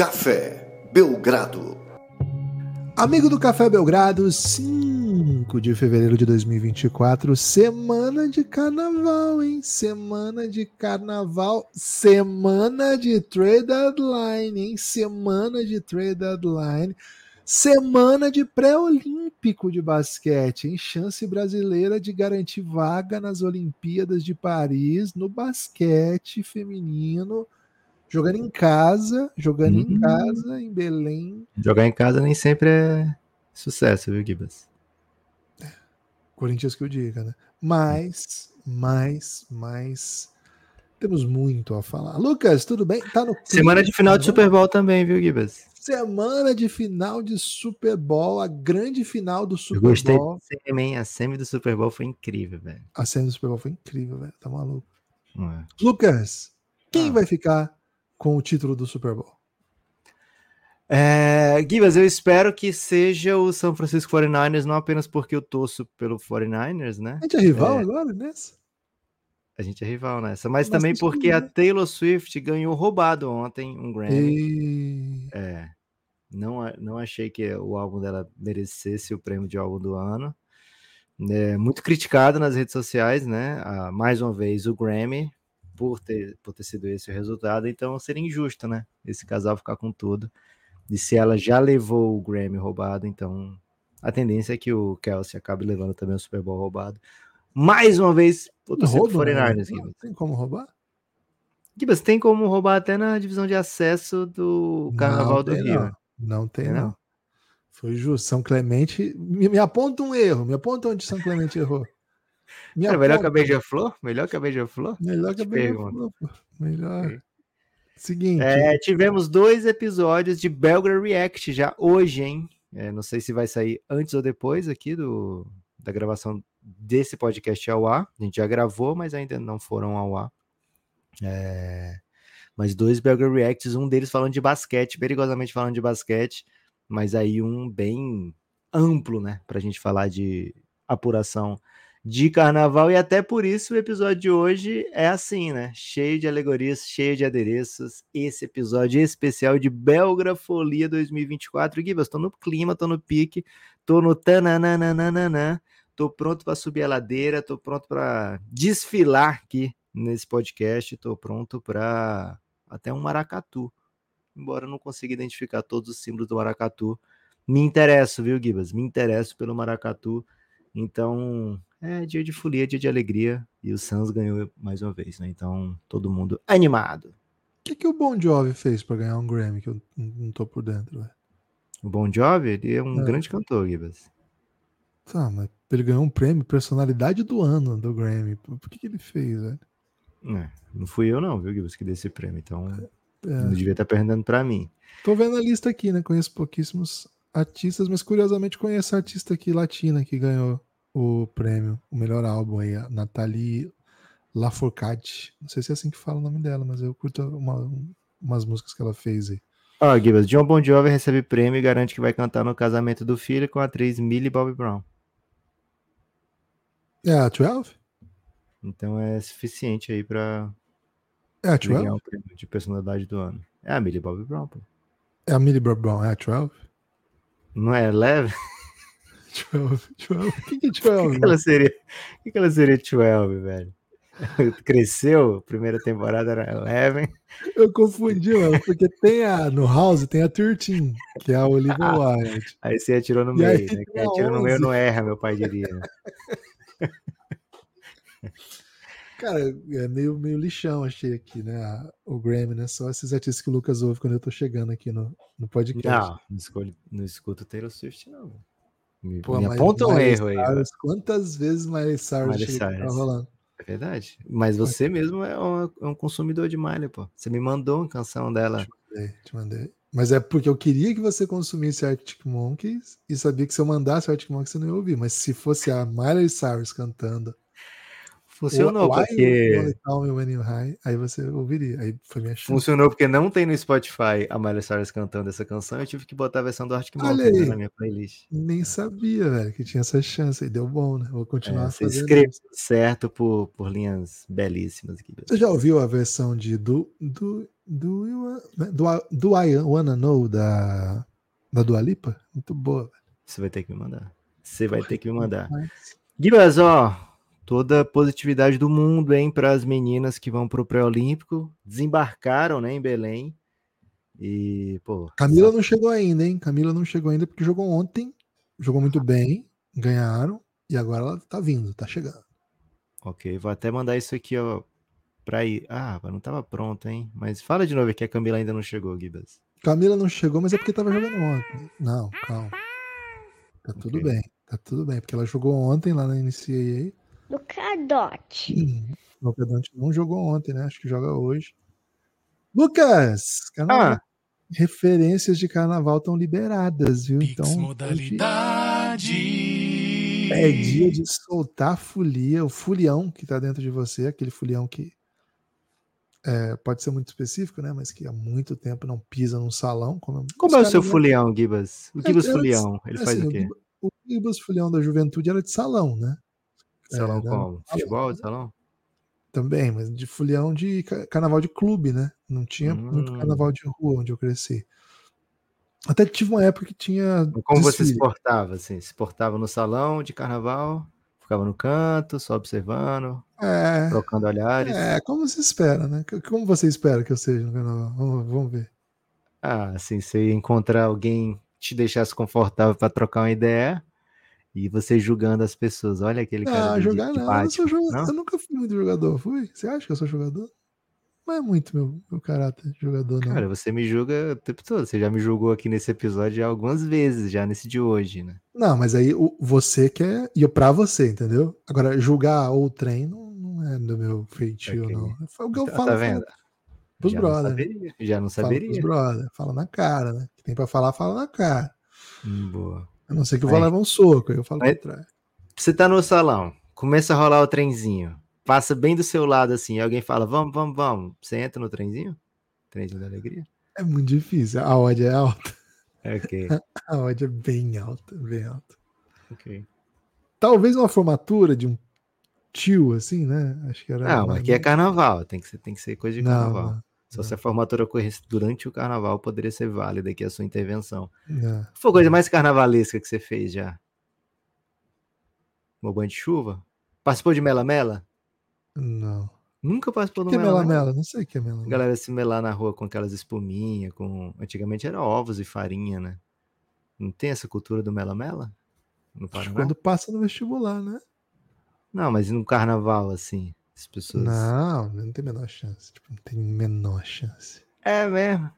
Café Belgrado. Amigo do Café Belgrado, 5 de fevereiro de 2024, semana de carnaval, hein? Semana de carnaval, semana de trade deadline, hein? Semana de trade deadline. Semana de pré-olímpico de basquete, em chance brasileira de garantir vaga nas Olimpíadas de Paris no basquete feminino, jogando em casa, jogando em Hum. casa, em Belém. Jogar em casa nem sempre é sucesso, viu, Gibas? Corinthians que eu diga, né? Mas, mas, mas temos muito a falar. Lucas, tudo bem? Tá no Semana de final de Super Super Bowl também, viu, Gibas? Semana de final de Super Bowl, a grande final do Eu Super gostei Bowl. semi, hein? A semi do Super Bowl foi incrível, velho. A cena do Super Bowl foi incrível, velho. Tá maluco. É? Lucas, quem Ah. vai ficar com o título do Super Bowl? É, Gibas, eu espero que seja o São Francisco 49ers, não apenas porque eu torço pelo 49ers, né? A gente é rival É. agora nessa? A gente é rival nessa, mas também porque a é. Taylor Swift ganhou roubado ontem um Grammy. E... É, não, não achei que o álbum dela merecesse o prêmio de álbum do ano. É, muito criticado nas redes sociais, né? Ah, mais uma vez, o Grammy, por ter, por ter sido esse o resultado, então seria injusto, né? Esse casal ficar com tudo. E se ela já levou o Grammy roubado, então a tendência é que o Kelsey acabe levando também o Super Bowl roubado. Mais uma vez, vou torcer pro Roubo, né? 49ers, Não Gibas. tem como roubar? Gibas, tem como roubar até na divisão de acesso do Carnaval não do Rio. Não. Não tem, Tem, não. não? Foi justo. São Clemente. Me, me aponta um erro. Me aponta onde São Clemente errou. Cara, melhor que a. Beija-Flor? Melhor que a Beija-Flor? Melhor que a Beija-Flor. Melhor. Seguinte. É, tivemos dois episódios de Belgra React já hoje, hein? É, não sei se vai sair antes ou depois aqui do, da gravação desse podcast ao ar. A gente já gravou, mas ainda não foram ao ar. É, mas dois Belgra Reacts, um deles falando de basquete, perigosamente falando de basquete, mas aí um bem amplo, né? Pra gente falar de apuração de carnaval, e até por isso o episódio de hoje é assim, né? Cheio de alegorias, cheio de adereços. Esse episódio especial de Belgra Folia 2024. Gibas, tô no clima, tô no pique, tô no tananana, tô pronto para subir a ladeira, tô pronto para desfilar aqui nesse podcast, tô pronto para até um maracatu. Embora eu não consiga identificar todos os símbolos do maracatu, me interesso, viu, Gibas? Me interesso pelo maracatu. Então, é dia de folia, dia de alegria. E o Suns ganhou mais uma vez, né? Então, todo mundo animado. O que, que o Bon Jovi fez pra ganhar um Grammy? Que eu não tô por dentro, velho. O Bon Jovi, ele é um É. grande cantor, Gibas. Tá, mas ele ganhou um prêmio personalidade do ano do Grammy. Por que, que ele fez, velho? É, não fui eu não, viu, Gibas, que dei esse prêmio. Então, É, não devia estar perguntando pra mim. tô vendo a lista aqui, né? Conheço pouquíssimos artistas, mas curiosamente conheço a artista aqui latina que ganhou o prêmio, o melhor álbum aí, a Nathalie Lafourcade. Não sei se é assim que fala o nome dela, mas eu curto uma- umas músicas que ela fez aí. Ó, Gibas, John Bon Jovi recebe prêmio e garante que vai cantar no casamento do filho com a atriz Millie Bobby Brown. É a 12? Então é suficiente aí pra É a ganhar 12? o prêmio de personalidade do ano. É a Millie Bobby Brown, pô. É a Millie Bob Brown, é a 12? Não é leve? 12, 12. O que, que é O que, 12? que ela seria? O que, que ela seria 12, velho? Cresceu, primeira temporada era Eleven. Eu confundi, mano, porque tem a, no House tem a 13, que é a Olivia Wilde. Aí você atirou no E meio, né? Quem atira no meio 11. não erra, meu pai diria. Cara, é meio, meio lixão, achei aqui, né? o Grammy, né? Só esses artistas que o Lucas ouve quando eu tô chegando aqui no, no podcast. Não, não, escolho, não escuto Taylor Swift, não. Me, Pô, me aponta um erro aí. Cyrus, Quantas vezes Miley Cyrus Miley tá Cyrus. rolando? É verdade. Mas você mesmo é um, é um consumidor de malha, pô. Você me mandou uma canção dela. Mandei, te mandei. Mas é porque eu queria que você consumisse Arctic Monkeys e sabia que se eu mandasse Arctic Monkeys você não ia ouvir. Mas se fosse a Miley Cyrus cantando Funcionou, Why porque. High, aí você ouviria. Aí foi minha chance. Funcionou porque não tem no Spotify a Miley Cyrus cantando essa canção. Eu tive que botar a versão do Arctic Monkeys né, na minha playlist. Nem sabia, velho, que tinha essa chance. Aí deu bom, né? Vou continuar É, fazendo escreveu isso. certo por, por linhas belíssimas aqui. Você já ouviu a versão de Do, do Do, né, do, do I Wanna Know da, da Dua Lipa? Muito boa. velho. Você vai ter que me mandar. Você vai ter que me mandar. Mas- Gibas, ó, toda a positividade do mundo, hein, para as meninas que vão pro pré-olímpico, desembarcaram, né, em Belém. E, pô, Camila não chegou ainda, hein? Camila não chegou ainda porque jogou ontem, jogou muito bem, ganharam, e agora ela tá vindo, tá chegando. ok, vou até mandar isso aqui, ó, pra ir. Ah, não tava pronto, hein? Mas fala de novo que a Camila ainda não chegou, Gibas. Camila não chegou, mas é porque tava jogando ontem. Não, calma. Tá tudo Ok. bem, tá tudo bem, porque ela jogou ontem lá na NCAA. Lucadote. O Lucadante não jogou ontem, né? Acho que joga hoje. Lucas! Carnaval- Ah, Referências de carnaval estão liberadas, viu? Pix Então, hoje modalidade. é dia de soltar a folia, o fulião que tá dentro de você, aquele fulião que é, pode ser muito específico, né? Mas que há muito tempo não pisa num salão. Como, como é o seu né? fulião, Gibas? O É, Gibas era- fulião, ele faz assim, o quê? Gibas- O Gibas Fulião da Juventude era de salão, né? Salão era- como? Futebol de salão? Também, mas de fulião de ca- carnaval de clube, né? Não tinha muito Hum. carnaval de rua onde eu cresci. Até tive uma época que tinha. Como você se desfile. portava, assim? Se portava no salão de carnaval, ficava no canto, só observando, É, trocando olhares. é, como se espera, né? Como você espera que eu seja no carnaval? Vamos, vamos ver. Ah, assim, ia encontrar alguém que te deixasse confortável para trocar uma ideia e você julgando as pessoas. Olha aquele cara Ah, de, jogar não. Eu, não sou Batman, jogador. não? eu nunca fui muito jogador, fui? Você acha que eu sou jogador? Não é muito meu, meu caráter jogador, não. Cara, você me julga o tempo todo. Você já me julgou aqui nesse episódio algumas vezes, já nesse de hoje, né? Não, mas aí o, você quer. E eu pra você, entendeu? Agora, julgar o trem não, é do meu feitio, Ok. não. Foi o que eu Tá- falo, tá falo vendo? pros já não brother. saberia. Já não Fala pros saberia. brother. Fala na cara, né? Que tem pra falar, fala na cara. Hum, boa. A não ser que eu vou Aí. levar um soco, aí eu falo trás. Você tá no salão, começa a rolar o trenzinho, passa bem do seu lado assim, e alguém fala, vamos, vamos, vamos. Você entra no trenzinho? Trenzinho da alegria? É muito difícil. A odd é alta. Ok, A odd é bem alta, bem alta. ok. Talvez uma formatura de um tio, assim, né? Acho que era. Não, mais- aqui é carnaval, tem que ser, tem que ser coisa de Não, carnaval. Só se a formatura ocorresse durante o carnaval, poderia ser válida aqui a sua intervenção. não. Foi a coisa mais carnavalesca que você fez já? Uma banho de chuva? Participou de Mela Mela? Não. Nunca participou do que é Mela Mela? melamela? Não sei o que é A melamela. galera se melar na rua com aquelas espuminhas, com. Antigamente era ovos e farinha, né? Não tem essa cultura do Mela Mela? No Paraná? Quando passa no vestibular, né? Não, mas no carnaval, assim? As pessoas. Não, não tem menor chance. Tipo, não tem menor chance. É mesmo.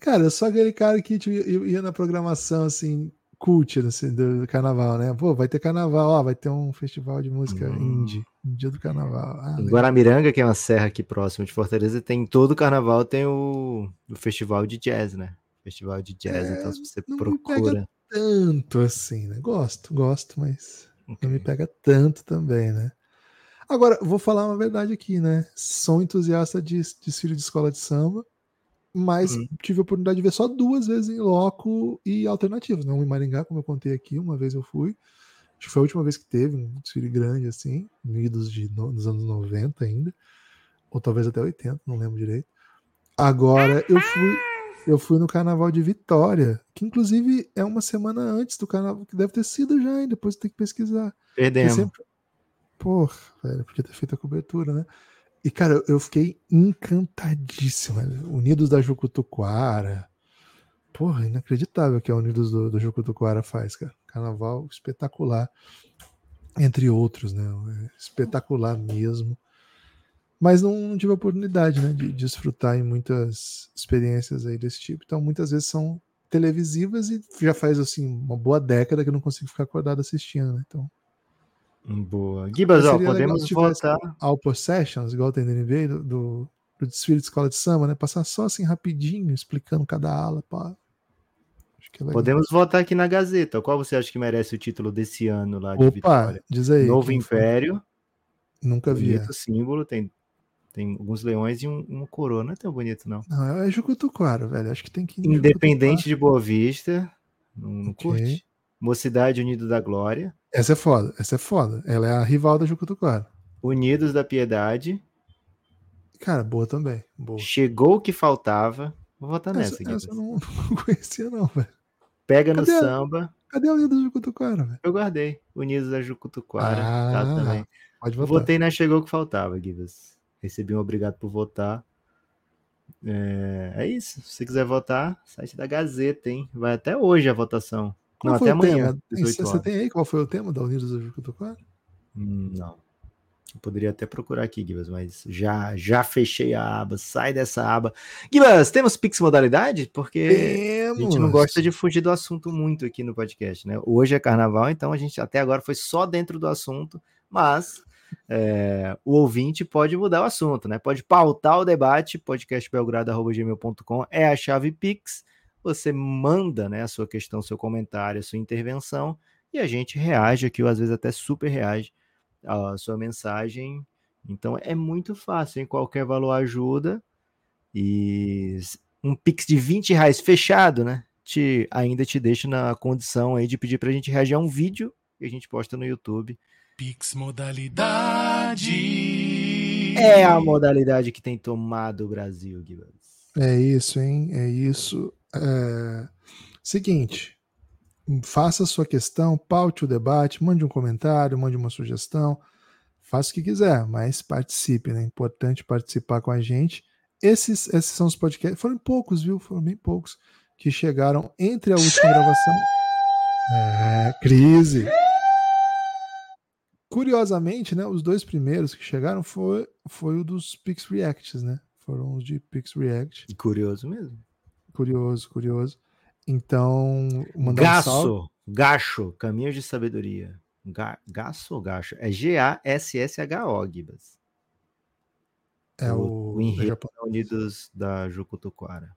Cara, eu sou aquele cara que tipo, ia na programação, assim, cult assim, do carnaval, né? Pô, vai ter carnaval, ó, vai ter um festival de música Hum. indie, no dia do carnaval. Ah, Em. Guaramiranga, que é uma serra aqui próximo de Fortaleza, tem todo carnaval tem o, o festival de jazz, né? Festival de jazz, É, então se você não me procura. tanto assim, né? Gosto, gosto, mas não me pega tanto também, né? Agora, vou falar uma verdade aqui, né? Sou entusiasta de desfile de escola de samba, mas Uhum. tive a oportunidade de ver só duas vezes em loco e alternativos. Não em Maringá, como eu contei aqui, uma vez eu fui. Acho que foi a última vez que teve um desfile grande, assim, unidos de, no- nos anos 90 ainda, ou talvez até 80, não lembro direito. Agora, eu fui, eu fui no Carnaval de Vitória, que inclusive é uma semana antes do Carnaval, que deve ter sido já, hein? depois tem que pesquisar. Perdemos. sempre... Porra, velho, podia ter feito a cobertura, né? E, cara, eu fiquei encantadíssimo. velho. Unidos da Jucutuquara. Porra, inacreditável que a Unidos do, do Jucutuquara faz, cara. Carnaval espetacular. Entre outros, né? Espetacular mesmo. Mas não, não tive a oportunidade, né? De, desfrutar em muitas experiências aí desse tipo. Então, muitas vezes são televisivas e já faz, assim, uma boa década que eu não consigo ficar acordado assistindo, né? Então, Boa. Gibas, ó, podemos voltar. All Possessions, igual tem no NBA, do, do, do desfile de escola de samba, né? Passar só assim rapidinho, explicando cada ala, pá. Acho que é. Podemos voltar aqui na Gazeta. Qual você acha que merece o título desse ano lá de Opa, Vitória? diz aí. Novo quem foi? Império. Nunca vi. Bonito símbolo. Tem, tem alguns leões e um, uma coroa. Não é tão bonito, não. Não, é Jucutuquara, velho. Acho que tem que Independente de Boa Vista. Não, não Ok. curte. Mocidade Unido da Glória. Jucutuquara. Essa é foda, essa é foda. Ela é a rival da Jucutuquara. Unidos da Piedade. Cara, boa também. Boa. Chegou o que faltava. Vou votar nessa Essa, aqui. essa eu não, não conhecia, não, velho. Pega no Cadê a- samba. Cadê o Unidos de Cutucara, velho? Eu guardei. Unidos da Jucutuquara. tá Ah, também. Pode votar. Votei na Chegou o que faltava, Gibas. Recebi um obrigado por votar. É, é isso. Se você quiser votar, site da Gazeta, hein? Vai até hoje a votação. Qual não, foi até o amanhã, tema? Tem- 18 Você tem aí qual foi o tema da Unidos de Cutucara? Hum, Não. Eu poderia até procurar aqui, Gibas, mas já, já fechei a aba. Sai dessa aba. Gibas, temos Pix Modalidade? Porque a gente não gosta de fugir do assunto muito aqui no podcast, né? Hoje é carnaval, então a gente até agora foi só dentro do assunto, mas é, o ouvinte pode mudar o assunto, né? Pode pautar o debate, podcastbelgrado.gmail.com é a chave Pix. Você manda né, a sua questão, seu comentário, a sua intervenção, e a gente reage aqui, ou às vezes até super reage à sua mensagem. Então é muito fácil, em qualquer valor ajuda. E um Pix de 20 reais fechado, né? Te, ainda te deixa na condição aí de pedir pra gente reagir a um vídeo que a gente posta no YouTube. Pix modalidade. É a modalidade que tem tomado o Brasil, Guilherme. É isso, hein? É isso. É... Seguinte, faça a sua questão, paute o debate, mande um comentário, mande uma sugestão, faça o que quiser, mas participe, né? É importante participar com a gente. Esses, esses são os podcasts, foram poucos, viu? Foram bem poucos que chegaram entre a última gravação. É, crise. Curiosamente, né? Os dois primeiros que chegaram foi, foi o dos Pix Reacts, né? Foram os de Pix React. Curioso mesmo. Curioso, curioso. Então, mandar um salve. Gaço, gacho, caminhos de sabedoria. Ga, gaço ou gacho? É G-A-S-S-H-O, Gibas. É o, o, o enredo da Unidos da Jucutuquara.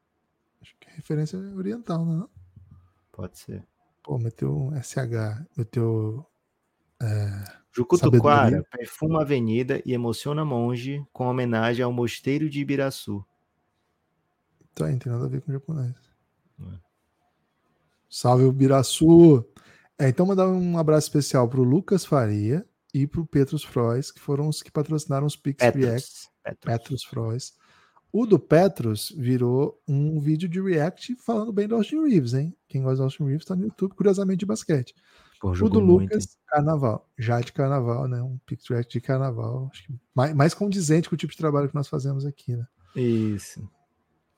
Acho que é referência oriental, né? Pode ser. Pô, meteu um SH, meteu. Jucutuquara Sabedoria. perfuma a avenida e emociona monge com homenagem ao mosteiro de Ibiraçu. Tá não tem nada a ver com japonês. É. Salve o Biraçu! É, então, mandar um abraço especial pro Lucas Faria e pro Petrus Frois, que foram os que patrocinaram os Pix React. Petrus. Petrus. Petrus Frois. O do Petrus virou um vídeo de React falando bem do Austin Reeves, hein? Quem gosta do Austin Reeves tá no YouTube, curiosamente, de basquete. Pô, O do muito, Lucas, carnaval. Já de carnaval, né? Um Pix React de carnaval. Acho que mais, mais condizente com o tipo de trabalho que nós fazemos aqui, né? Isso.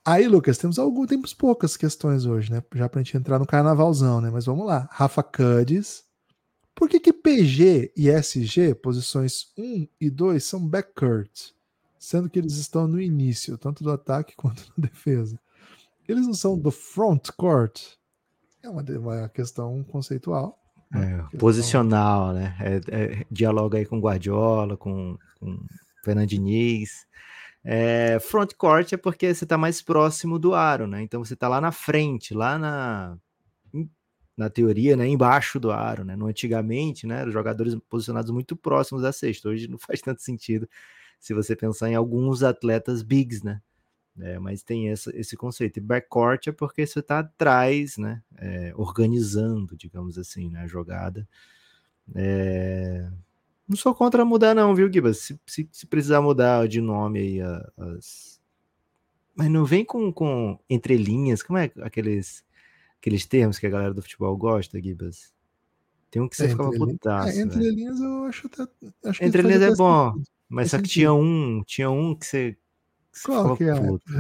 Aí, Lucas, temos algum, temos poucas questões hoje, né? Já pra gente entrar no carnavalzão, né? Mas vamos lá. Rafa Cudes. Por que que PG e SG, posições 1 e 2, são backcourt? Sendo que eles estão no início, tanto do ataque quanto na defesa. Eles não são do front court? É uma, uma questão conceitual. né? É, posicional, né? É, é, dialoga aí com Guardiola, com, com Fernando Diniz. É, front court é porque você está mais próximo do aro, né? Então você está lá na frente, lá na na teoria, né, embaixo do aro, né? No antigamente, né, os jogadores posicionados muito próximos da cesta. Hoje não faz tanto sentido se você pensar em alguns atletas bigs, né? É, mas tem essa, esse conceito. E backcourt é porque você está atrás, né? é, organizando, digamos assim, né, a jogada. É, Não sou contra mudar, não, viu, Gibas? Se, se, se precisar mudar de nome aí as. Mas não vem com, com entrelinhas, como é aqueles, aqueles termos que a galera do futebol gosta, Gibas? Tem um que você É, ficava putaço. É, entre velho. linhas eu acho até. Acho que Entre faz linhas é bom, sentido. mas faz só que sentido. tinha um, tinha um que você, Qual que é?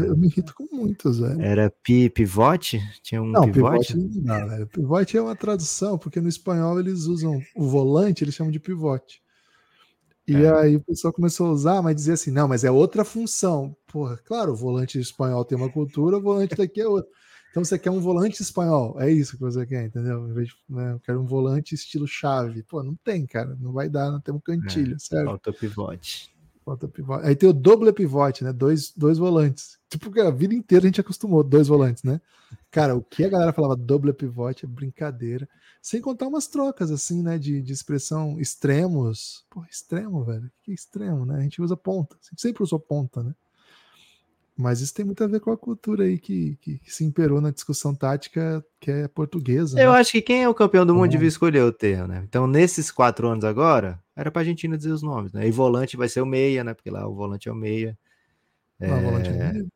Eu me irrito com muitos, velho. Era pi, pivote? Tinha um Não, pivote? pivote não velho. Pivote é uma tradução, porque no espanhol eles usam o volante, eles chamam de pivote. E É. aí o pessoal começou a usar, mas dizia assim, não, mas é outra função. Porra, claro, o volante espanhol tem uma cultura, o volante daqui é outra. Então você quer um volante espanhol, é isso que você quer, entendeu? Em vez de, né, eu quero um volante estilo chave. Pô, não tem, cara, não vai dar, não tem um cantilho, certo? Falta pivote. Falta pivote. Aí tem o doble pivote, né? Dois, dois volantes. Tipo, que a vida inteira a gente acostumou, dois volantes, né? Cara, o que a galera falava doble pivote é brincadeira. Sem contar umas trocas, assim, né? De, de expressão extremos. Pô, extremo, velho. O que é extremo, né? A gente usa ponta. Sempre usou ponta, né? Mas isso tem muito a ver com a cultura aí que, que, que se imperou na discussão tática, que é portuguesa. Eu né? acho que quem é o campeão do mundo Uhum. devia escolher o termo, né? Então, nesses quatro anos agora, era pra Argentina dizer os nomes, né? E volante vai ser o meia, né? Porque lá o volante é o meia. Não, É, volante é meio.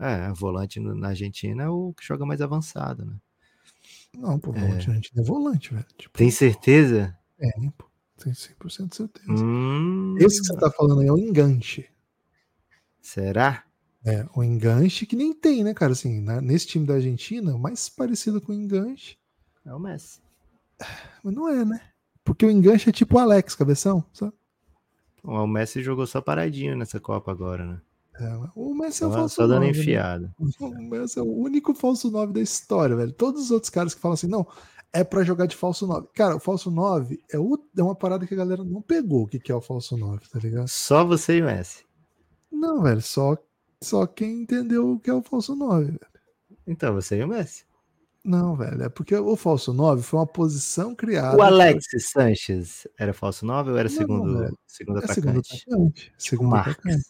é, volante na Argentina é o que joga mais avançado, né? Não, pô, volante a gente é volante, velho. Tipo, Tem certeza? é, pô. Tem 100% de certeza. Hum, Esse que você tá falando aí é o enganche. será? É, o enganche que nem tem, né, cara? Assim, na- nesse time da Argentina, o mais parecido com o enganche, É o Messi. mas não é, né? Porque o enganche é tipo o Alex, cabeção, sabe? Bom, O Messi jogou só paradinho nessa Copa agora, né? É, o Messi é o falso só dando nove, né? enfiada. O Messi é o único falso 9 da história, velho. Todos os outros caras que falam assim, não, é pra jogar de falso 9. Cara, o falso 9 é, o- é uma parada que a galera não pegou o que, que é o falso 9, tá ligado? Só você e o Messi. Não, velho, só, só quem entendeu o que é o falso 9, velho. Então, você e o Messi. Não, velho, é porque o falso 9 foi uma posição criada. O Alexis Sanches era falso 9 ou era Não, segundo, velho. segundo É segundo atacante? atacante. Tipo segundo Marques. atacante.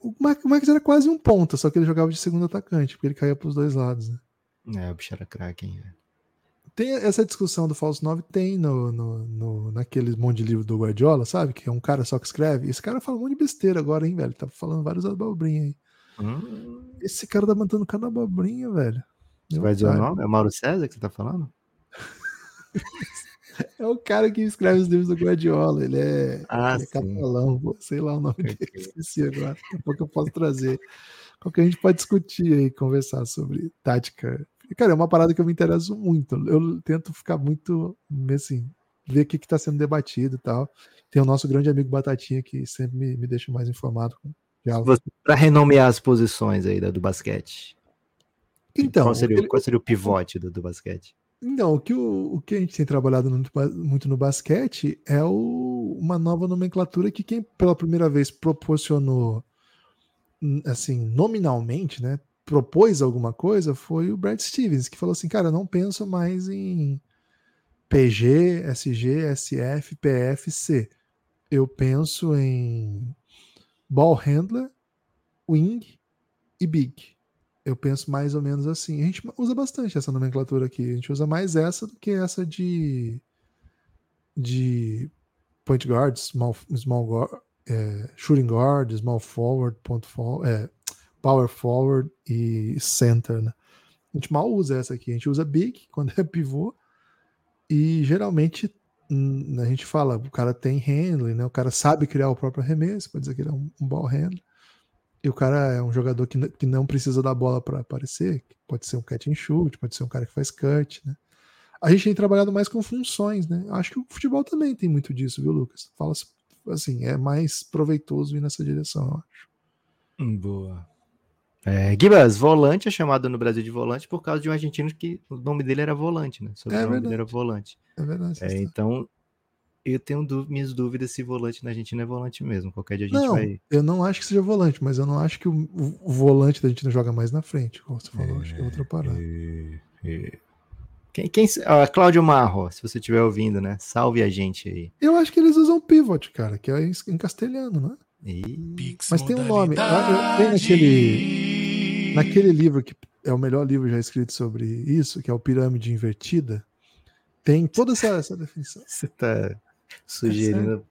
O Marques era quase um ponta, só que ele jogava de segundo atacante, porque ele caía pros dois lados, né? É, o bicho era craque, hein? Tem essa discussão do falso 9, tem no, no, no, naquele monte de livro do Guardiola, sabe? Que é um cara só que escreve. Esse cara fala um monte de besteira agora, hein, velho? Tá falando vários abobrinhas aí. Hum, Esse cara tá mandando cada abobrinha, velho. você vai dizer o nome? É o Mauro César que você tá falando? É o cara que escreve os livros do Guardiola. Ele é, Ah, ele é catalão, pô, sei lá o nome dele, esqueci agora. Daqui a pouco eu posso trazer. Qualquer a gente pode discutir aí, conversar sobre tática. Cara, é uma parada que eu me interesso muito. Eu tento ficar muito, assim, ver o que está sendo debatido e tal. Tem o nosso grande amigo Batatinha que sempre me, me deixa mais informado Pra renomear as posições aí da- do basquete. Então, qual, seria, o- ele- qual seria o pivote do, do basquete? Então, o que, o, o que a gente tem trabalhado muito, muito no basquete é o- uma nova nomenclatura que quem pela primeira vez proporcionou, hum, assim, nominalmente, né, propôs alguma coisa foi o Brad Stevens, que falou assim, cara, eu não penso mais em PG, SG, SF, PF, C. Eu penso em ball handler, wing e big. Eu penso mais ou menos assim. A gente usa bastante essa nomenclatura aqui. A gente usa mais essa do que essa de de point guard, small, small guard, é, shooting guard, small forward, forward, é, power forward e center. Né? A gente mal usa essa aqui. A gente usa big quando é pivô e geralmente a gente fala o cara tem handling, né? O cara sabe criar o próprio arremesso, pode dizer que ele é um, um ball handler. E o cara é um jogador que, que não precisa da bola para aparecer. que Pode ser um catch and shoot, pode ser um cara que faz cut, né? A gente tem trabalhado mais com funções, né? Acho que o futebol também tem muito disso, viu, Lucas? Fala assim, é mais proveitoso ir nessa direção, eu acho. Boa. É, Gibas, volante é chamado no Brasil de volante por causa de um argentino que o nome dele era volante, né? O É nome dele verdade. era volante. É verdade. É, então, eu tenho dú- minhas dúvidas se volante na Argentina é volante mesmo. Qualquer dia a gente Não, vai. eu não acho que seja volante, mas eu não acho que o, o- o volante da gente não joga mais na frente, como você falou, acho que é outra parada. Quem, quem, ah, Cláudio Marro, se você estiver ouvindo, né? Salve a gente aí. Eu acho que eles usam pivot, cara, que é em em castelhano, né? Ih, Mas tem um nome. ah, Tem naquele, naquele livro que é o melhor livro já escrito sobre isso, que é o Pirâmide Invertida. Tem toda essa, essa definição. você tá sugerindo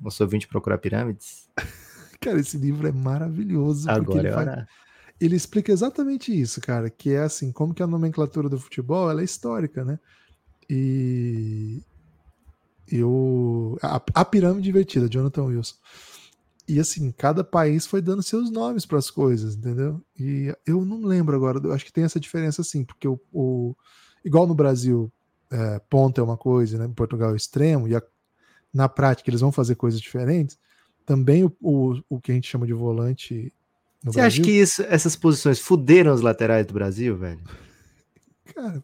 o nosso ouvinte procurar pirâmides? Cara, esse livro é maravilhoso. Agora ele, é faz- ele explica exatamente isso, cara. Que é assim, como que a nomenclatura do futebol ela é histórica, né? E, e o, a, a pirâmide invertida, Jonathan Wilson. E assim, cada país foi dando seus nomes para as coisas, entendeu? E eu não lembro agora, eu acho que tem essa diferença assim, porque o, o- igual no Brasil, é, ponta é uma coisa, né? Em Portugal é extremo, e a- na prática eles vão fazer coisas diferentes. Também o, o, o que a gente chama de volante no Você acha Brasil, que isso, essas posições fuderam os laterais do Brasil, velho? Cara,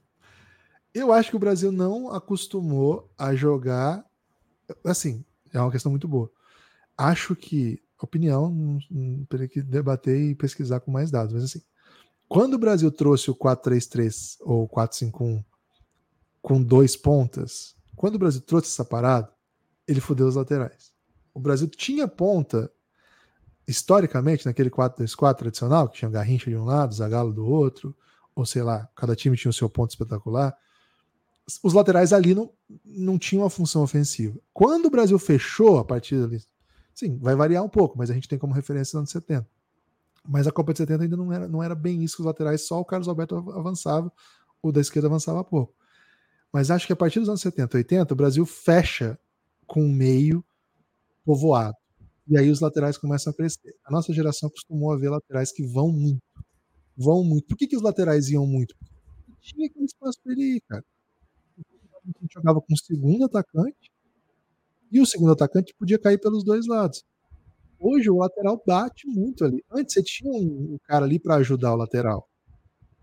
eu acho que o Brasil não acostumou a jogar. Assim, é uma questão muito boa. Acho que, opinião, teria que debater e pesquisar com mais dados, mas assim, quando o Brasil trouxe o 4-3-3 ou 4-5-1 com dois pontas, quando o Brasil trouxe essa parada, ele fudeu os laterais. O Brasil tinha ponta, historicamente, naquele 4-2-4 tradicional, que tinha Garrincha de um lado, Zagallo do outro, ou sei lá, cada time tinha o seu ponto espetacular. Os laterais ali não, não tinham uma função ofensiva. Quando o Brasil fechou a partir ali Sim, vai variar um pouco, mas a gente tem como referência os anos 70. Mas a Copa de 70 ainda não era, não era bem isso que os laterais, só o Carlos Alberto avançava, o da esquerda avançava pouco. Mas acho que a partir dos anos 70, 80, o Brasil fecha com o meio povoado. E aí os laterais começam a crescer. A nossa geração costumou a ver laterais que vão muito. Vão muito. Por que, que os laterais iam muito? Porque tinha aquele espaço para ele ir, cara. A gente jogava com o segundo atacante e o segundo atacante podia cair pelos dois lados. Hoje o lateral bate muito ali. Antes você tinha um, cara ali para ajudar o lateral.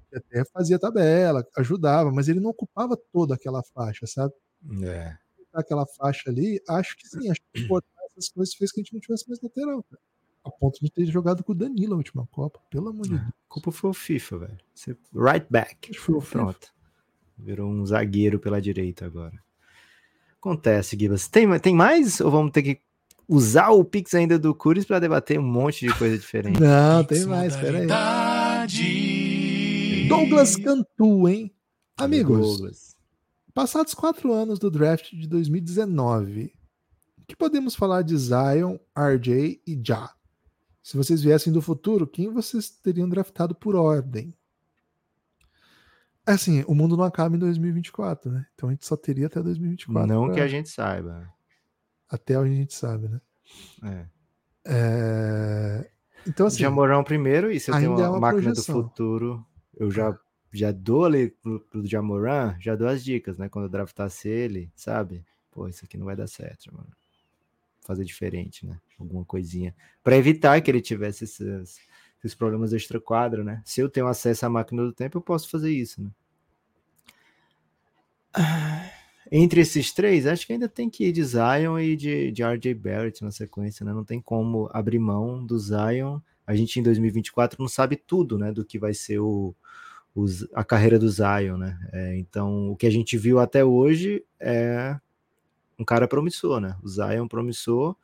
Que até fazia tabela, ajudava, mas ele não ocupava toda aquela faixa, sabe? É. Aquela faixa ali, acho que sim, acho que essas coisas fez que a gente não tivesse mais lateral, cara. A ponto de ter jogado com o Danilo a última Copa, pelo amor de É. Deus. A culpa foi o FIFA, velho. Você- Right back. Acho que foi o FIFA. Pronto. Virou um zagueiro pela direita agora. Acontece, Gibas. Tem, tem mais? Ou vamos ter que usar o Pix ainda do Curis para debater um monte de coisa diferente? Não, tem mais, peraí. Douglas Cantu, hein? Amigos, Douglas. Passados quatro anos do draft de 2019, o que podemos falar de Zion, RJ e Ja? Se vocês viessem do futuro, quem vocês teriam draftado por ordem? Assim, o mundo não acaba em 2024, né? Então a gente só teria até 2024. Não pra- que a gente saiba. Até onde a gente sabe, né? É. É, Então, assim, Jamorão primeiro, e se eu tenho ainda é uma, uma máquina projeção. do futuro, eu já, já dou ali pro, pro Jamoran, já dou as dicas, né? Quando eu draftasse ele, sabe? Pô, isso aqui não vai dar certo, mano. Fazer diferente, né? Alguma coisinha. Pra evitar que ele tivesse esses, esses problemas extra-quadro, né? Se eu tenho acesso à máquina do tempo, eu posso fazer isso, né? Entre esses três, acho que ainda tem que ir de Zion e de, de RJ Barrett na sequência, né? Não tem como abrir mão do Zion. A gente em 2024 não sabe tudo, né? Do que vai ser o, os- a carreira do Zion, né? É, então, o que a gente viu até hoje é um cara promissor, né? O Zion promissor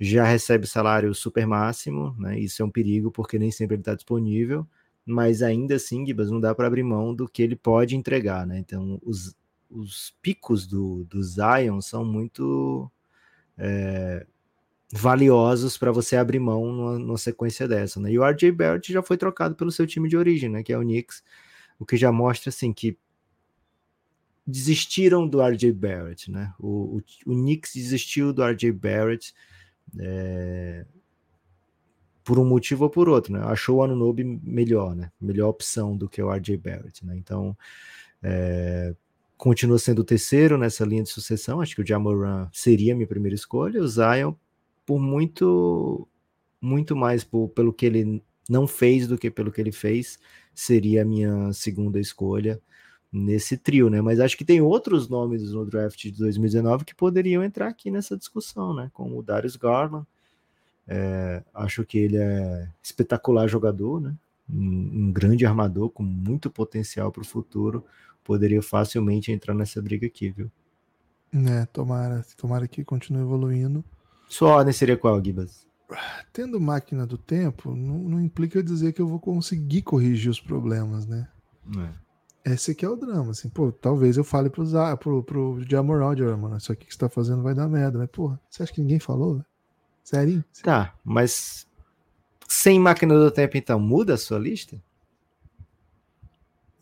já recebe salário super máximo, né? Isso é um perigo porque nem sempre ele está disponível, mas ainda assim, Gibas, não dá para abrir mão do que ele pode entregar, né? Então, os, os picos do, do Zion são muito é, valiosos para você abrir mão numa, numa sequência dessa, né? E o RJ Barrett já foi trocado pelo seu time de origem, né? Que é o Knicks, o que já mostra assim que desistiram do RJ Barrett, né? O, o, o Knicks desistiu do RJ Barrett é, por um motivo ou por outro, né? Achou o Anunobi melhor, né? Melhor opção do que o RJ Barrett, né? Então, é, continua sendo o terceiro nessa linha de sucessão. Acho que o Jamoran seria minha primeira escolha. O Zion, por muito, muito mais por, pelo que ele não fez do que pelo que ele fez, seria a minha segunda escolha nesse trio, né? Mas acho que tem outros nomes no draft de 2019 que poderiam entrar aqui nessa discussão, né? Como o Darius Garland. É, acho que ele é espetacular jogador, né? Um, um grande armador com muito potencial para o futuro. Poderia facilmente entrar nessa briga aqui, viu? né, tomara, tomara que continue evoluindo. Sua ordem seria qual, Gibas? Tendo máquina do tempo, não, não implica dizer que eu vou conseguir corrigir os problemas, né? Esse aqui é o drama, assim, pô, talvez eu fale pro, Za- pro, pro "Jamoran, mano, isso aqui que você tá fazendo vai dar merda, mas, porra, você acha que ninguém falou, velho? Sério? Tá, mas sem máquina do tempo, então, muda a sua lista?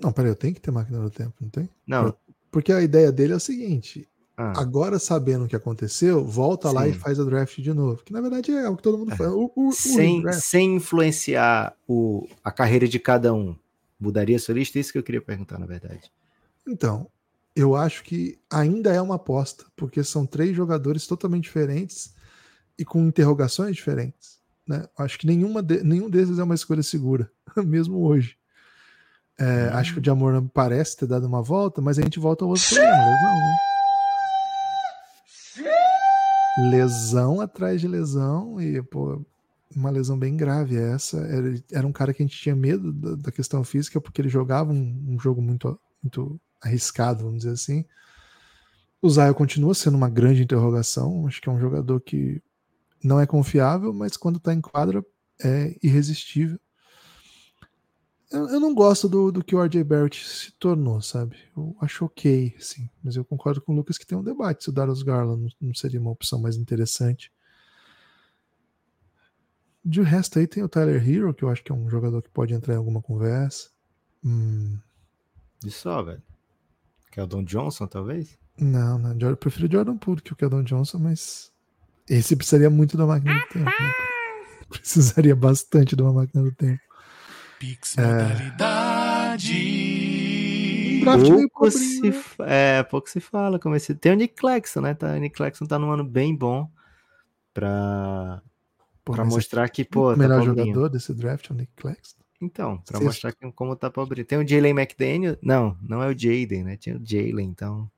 Não, peraí, eu tenho que ter máquina do tempo, não tem? Não. Porque a ideia dele é o seguinte, Ah, agora sabendo o que aconteceu, volta lá e Sim. faz a draft de novo, que na verdade é o que todo mundo faz. O, o- o sem, draft- sem influenciar o, a carreira de cada um, mudaria a sua lista? Isso que eu queria perguntar, na verdade. Então, eu acho que ainda é uma aposta, porque são três jogadores totalmente diferentes e com interrogações diferentes. Né? Acho que nenhuma de- nenhum desses é uma escolha segura, mesmo hoje. É, Hum. Acho que o Jamoran parece ter dado uma volta, mas a gente volta ao outro né? Lesão atrás de lesão e, pô, uma lesão bem grave essa. Era, era um cara que a gente tinha medo da, da questão física porque ele jogava um, um jogo muito, muito arriscado, vamos dizer assim. O Zion continua sendo uma grande interrogação. Acho que é um jogador que não é confiável, mas quando tá em quadra é irresistível. Eu, eu não gosto do, do que o RJ Barrett se tornou, sabe? Eu acho ok, sim. Mas eu concordo com o Lucas que tem um debate se o Darius Garland não, seria uma opção mais interessante. De resto aí tem o Tyler Hero, que eu acho que é um jogador que pode entrar em alguma conversa. Hum, De só, velho. Keldon Johnson, talvez? não, não. Eu prefiro o Jordan Poole que o Keldon Johnson, mas esse precisaria muito da máquina do tempo. né? Precisaria bastante de uma máquina do tempo. Pix modalidade. Meio Pouco se, né? é, pouco se fala. Como esse... Tem o Nick Claxton, né? Tá, o Nick Claxton tá num ano bem bom pra, Pô, pra mas mostrar que, o pô, tá melhor pobrinho. jogador desse draft é o Nick Claxton. Então, pra Sexto. mostrar que, como tá pobre. Tem o Jalen McDaniel. Não, não é o Jaden, né? Tinha o Jalen, então.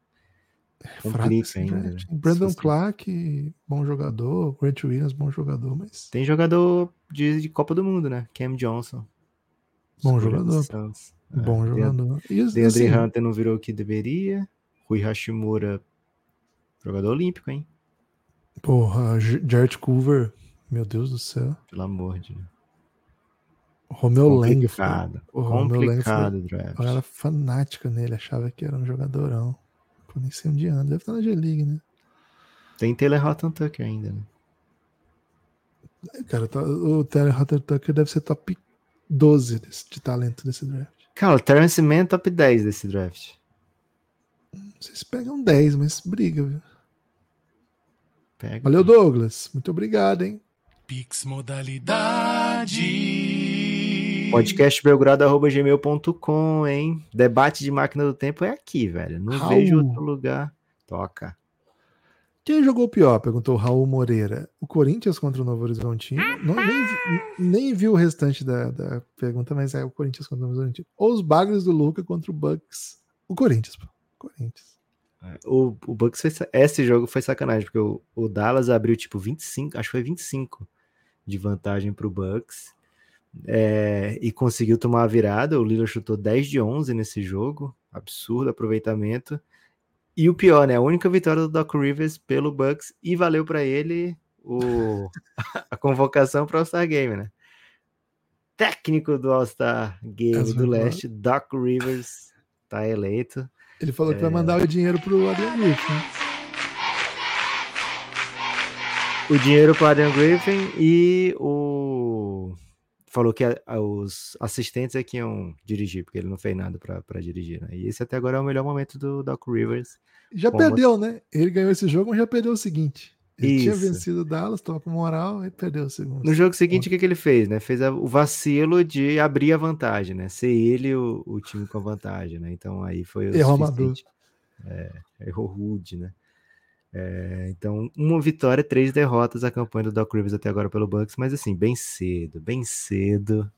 Fraco Complica ainda. né? Brandon Se você- Clark, bom jogador. Grant Williams, bom jogador, mas Tem jogador de, de Copa do Mundo, né? Cam Johnson. Bom jogador. É, bom jogador. E os- Deandre assim, Hunter não virou o que deveria. Rui Hashimura, jogador olímpico, hein? Porra, Jared Culver, meu Deus do céu. Pelo amor de Deus. Romeu Langford. Complicado. Romeu Complicado o draft. Eu era fanática nele, achava que era um jogadorão. Pô, nem sei onde anda. Deve estar na G-League, né? Tem Taylor Horton Tucker ainda, né? É, Cara, tá- o Taylor Hunter Tucker deve ser top 12 desse- de talento desse draft. Cara, o Terrence Mann top 10 desse draft. Se pegam 10, mas briga, viu? Pega. Valeu, Douglas. Muito obrigado, hein? Pix modalidade. Podcastbelgrado.gmail.com, hein? Debate de máquina do tempo é aqui, velho. Não Raul. vejo outro lugar. Toca. Quem jogou pior? Perguntou o Raul Moreira. O Corinthians contra o Novo Horizontino. Não, nem, vi- nem vi o restante da, da pergunta, mas é o Corinthians contra o Novo Horizontino. Ou os bagres do Luca contra o Bucks. O Corinthians, pô. Corinthians. O, o Bucks fez, esse jogo foi sacanagem, porque o, o Dallas abriu tipo 25, acho que foi 25 de vantagem pro Bucks. é, e conseguiu tomar a virada. O Lillard chutou 10 de 11 nesse jogo. Absurdo aproveitamento. E o pior, né? A única vitória do Doc Rivers pelo Bucks e valeu para ele o, a convocação para o All-Star Game, né? Técnico do All-Star Game Essa do boa. Leste, Doc Rivers, tá eleito. Ele falou que É. vai mandar o dinheiro pro Adrian Griffin. né? o dinheiro para Adrian Griffin e o falou que a- a- os assistentes é que iam dirigir, porque ele não fez nada para dirigir, né? E esse até agora é o melhor momento do Doc Rivers. Já Como perdeu, né? Ele ganhou esse jogo, mas já perdeu o seguinte. Ele tinha Isso. vencido o Dallas, tava com moral e perdeu o segundo. No jogo seguinte, o que, que ele fez, né? Fez a- o vacilo de abrir a vantagem, né? Ser ele o, o time com a vantagem, né? Então aí foi o Errou suficiente. É, errou rude, né? É, então, uma vitória, três derrotas a campanha do Doc Rivers até agora pelo Bucks, mas assim, bem cedo, bem cedo.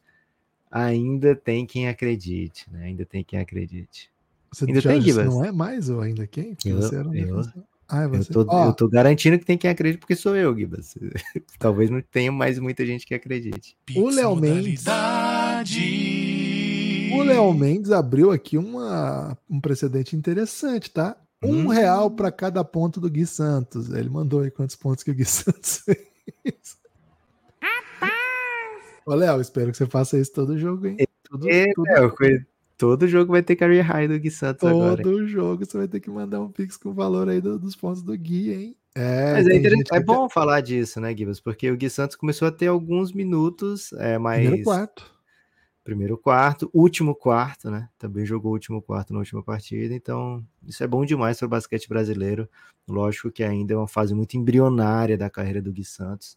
Ainda tem quem acredite, né? Ainda tem quem acredite. Você ainda tem, Gibas? não é mais ou ainda quem? Porque Eu- você era um eu-. Ah, é Eu você. tô, Ó, eu tô garantindo que tem quem acredite, porque sou eu, Gibas. Talvez não tenha mais muita gente que acredite. Pix O Léo Mendes. O Léo Mendes abriu aqui uma, um precedente interessante, tá? Um Hum. real para cada ponto do Gui Santos. Ele mandou aí quantos pontos que o Gui Santos fez. Ô, Léo, espero que você faça isso todo jogo, hein? Todo, É, todo- Léo, todo jogo vai ter career high do Gui Santos agora. hein? todo jogo você vai ter que mandar um pix com o valor aí do- dos pontos do Gui, hein? É, Mas é, gente é que- bom falar disso, né, Gibas? Porque o Gui Santos começou a ter alguns minutos é, mais. Primeiro quarto. Primeiro quarto, último quarto, né? Também jogou o último quarto na última partida, então isso é bom demais para o basquete brasileiro. Lógico que ainda é uma fase muito embrionária da carreira do Gui Santos.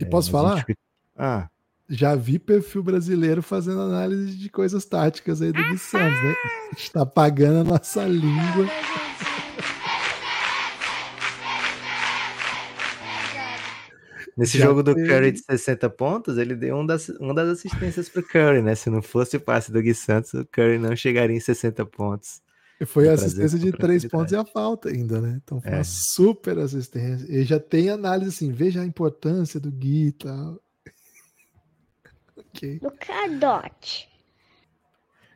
E É, posso gente falar? fica- Ah, Já vi perfil brasileiro fazendo análise de coisas táticas aí do Gui Santos, né? Está pagando a nossa língua. Nesse Já jogo do teve- Curry de 60 pontos, ele deu um das, uma das assistências para o Curry, né? Se não fosse o passe do Gui Santos, o Curry não chegaria em 60 pontos. E foi a assistência de três pontos e a falta ainda, né? Então foi É. uma super assistência. E já tem análise assim, veja a importância do Gui e tal. ok. do Cadote.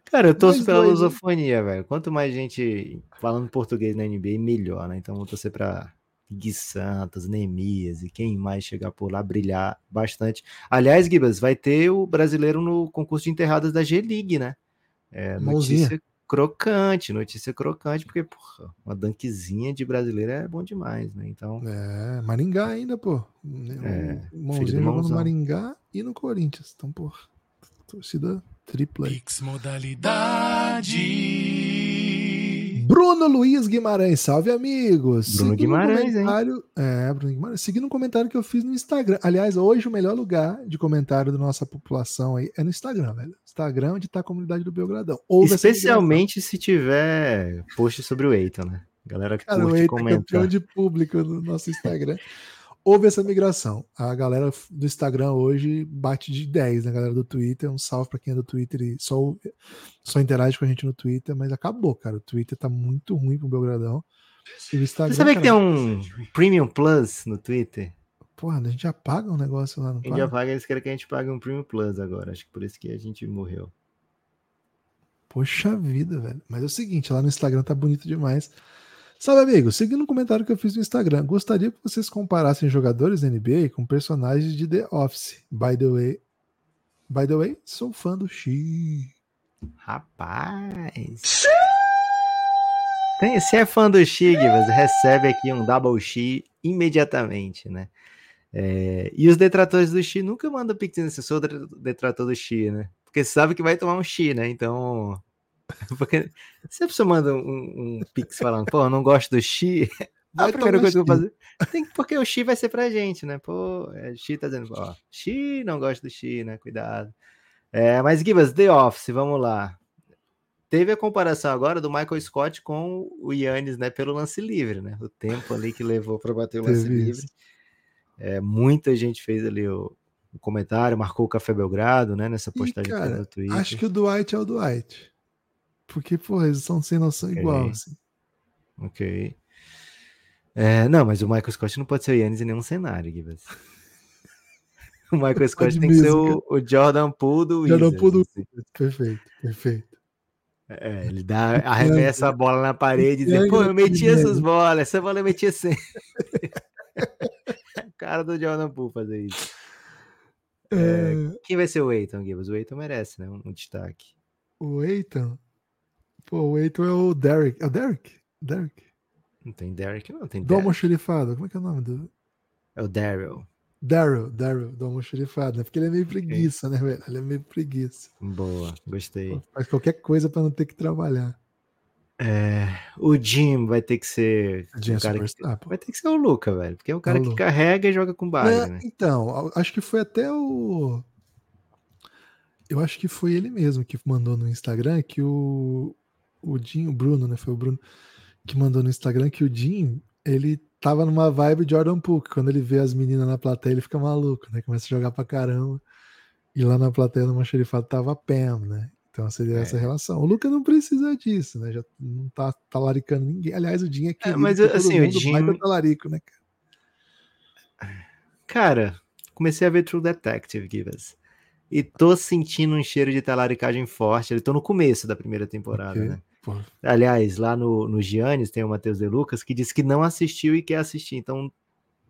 Cara, eu torço Nós pela dois, lusofonia, velho. Quanto mais gente falando português na NBA, melhor, né? Então vou torcer pra Gui Santos, Neemias e quem mais chegar por lá brilhar bastante. Aliás, Gibas, vai ter o brasileiro no concurso de enterradas da G-League, né? É, Mãozinha. notícia crocante, notícia crocante, porque, porra, uma dunkzinha de brasileiro é bom demais, né? Então, É, Maringá ainda, pô. É, jogou no. Maringá e no Corinthians. Então, pô, torcida tripla aí. Pix modalidade. Bruno Luiz Guimarães, salve amigos. Bruno Seguindo um Guimarães, hein? comentário, É, Bruno Guimarães. Seguindo um comentário que eu fiz no Instagram. Aliás, hoje o melhor lugar de comentário da nossa população aí é no Instagram, velho. Instagram, onde tá a comunidade do Belgradão. Ouve especialmente se tiver post sobre o Eiton, né? Galera que Cara, curte Eita é campeão comentar. de público no nosso Instagram. Houve essa migração. A galera do Instagram hoje bate de 10, né? A galera do Twitter. Um salve pra quem é do Twitter e só, só interage com a gente no Twitter, mas acabou, cara. O Twitter tá muito ruim pro Belgradão. E o Instagram. Você sabia que tem cara, um Premium Plus no Twitter? Porra, a gente já paga um negócio lá no A gente já paga, eles querem que a gente pague um Premium Plus agora. Acho que por isso que a gente morreu. Poxa vida, velho. Mas é o seguinte, lá no Instagram tá bonito demais. Salve, amigo. Seguindo um comentário que eu fiz no Instagram, gostaria que vocês comparassem jogadores da NBA com personagens de The Office. By the way, by the way, sou fã do Xi. Rapaz. Tem, se é fã do Xi, você recebe aqui um Double Xi imediatamente, né? É, e os detratores do Xi nunca mandam pix eu sou de- detrator do Xi, né? Porque sabe que vai tomar um Xi, né? Então. Porque se a pessoa manda um, um pix falando, pô, eu não gosto do Xi, a Vai primeira coisa que eu vou fazer. Tem, que- porque o Xi vai ser pra gente, né? Pô, é, Xi tá dizendo, ó, Xi não gosta do Xi, né? Cuidado. É, mas Gibas, The Office, vamos lá. Teve a comparação agora do Michael Scott com o Yannis, né, pelo lance livre, né? O tempo ali que levou para bater o lance livre. É, muita gente fez ali o, o comentário, marcou o Café Belgrado, né, nessa E, postagem tem cara, no Twitter. acho que o Dwight é o Dwight. Porque, porra, eles são sem noção Ok. igual, assim. Ok. É, não, mas o Michael Scott não pode ser o Yannis em nenhum cenário, Gibas. O Michael Scott tem que ser o, o Jordan Poole do Jordan Wizards, Poole do- assim. Perfeito, perfeito. É, ele dá, arremessa a bola na parede e diz, pô, eu meti essas bolas, essa bola eu metia sempre. Cara do Jordan Poole fazer isso. É, Quem vai ser o Eiton, Gibbs? O Eiton merece, né? Um, um destaque. o Eitan. Pô, o Eitan é o Derek. É o Derek? Derek? Não tem Derek, não tem Do Derek. almoxerifado. Como é que é o nome do. É o Daryl. Daryl, Daryl, do almoxerifado, né? Porque ele é meio preguiça, né, velho? Ele é meio preguiça. Boa, gostei. Faz qualquer coisa pra não ter que trabalhar. É, o Jim vai ter que ser. Jim é o cara superstar, pô. vai ter que ser o Luca, velho. Porque é o cara o que carrega e joga com base, Não, né? Então, acho que foi até o. Eu acho que foi ele mesmo que mandou no Instagram que o. O Jim, o Bruno, né? Foi o Bruno que mandou no Instagram que o Jim, ele tava numa vibe Jordan Poole. que Quando ele vê as meninas na plateia, ele fica maluco, né? Começa a jogar pra caramba. E lá na plateia, no xerifado, tava a Pam, né? Então seria essa É. relação. O Luca não precisa disso, né? Já não tá talaricando ninguém. Aliás, o Jim é querido mas, por todo assim, o mundo, Jim- talarico, né, cara? Cara, comecei a ver True Detective, Givas. E tô sentindo um cheiro de talaricagem forte. Eu tô no começo da primeira temporada, Ok. né? Pô, Aliás, lá no, no Giannis tem o Matheus De Lucas que disse que não assistiu e quer assistir. Então,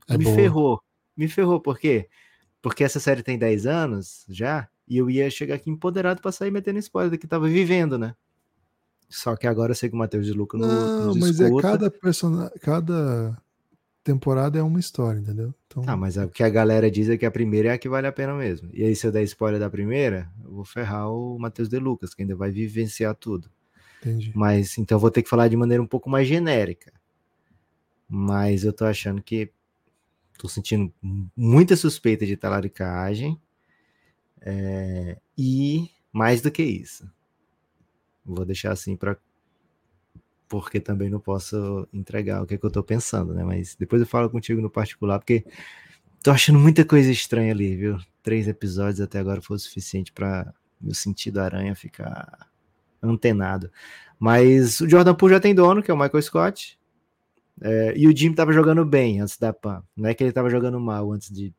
é me boa. ferrou. Me ferrou, por quê? Porque essa série tem 10 anos já, e eu ia chegar aqui empoderado pra sair metendo spoiler do que tava vivendo, né? Só que agora eu sei que o Matheus de Lucas Não, nos mas é escuta. cada personagem, cada temporada é uma história, entendeu? Então, Ah, mas o que a galera diz é que a primeira é a que vale a pena mesmo. E aí, se eu der spoiler da primeira, eu vou ferrar o Matheus De Lucas, que ainda vai vivenciar tudo. Entendi. Mas então eu vou ter que falar de maneira um pouco mais genérica. Mas eu tô achando que tô sentindo muita suspeita de talaricagem. é, e mais do que isso. Vou deixar assim para porque também não posso entregar o que, é que eu tô pensando, né? Mas depois eu falo contigo no particular, porque tô achando muita coisa estranha ali, viu? Três episódios até agora foi o suficiente para meu sentido aranha ficar antenado. Mas o Jordan Poole já tem dono, que é o Michael Scott. É, e o Jim tava jogando bem antes da PAN. Não é que ele tava jogando mal antes de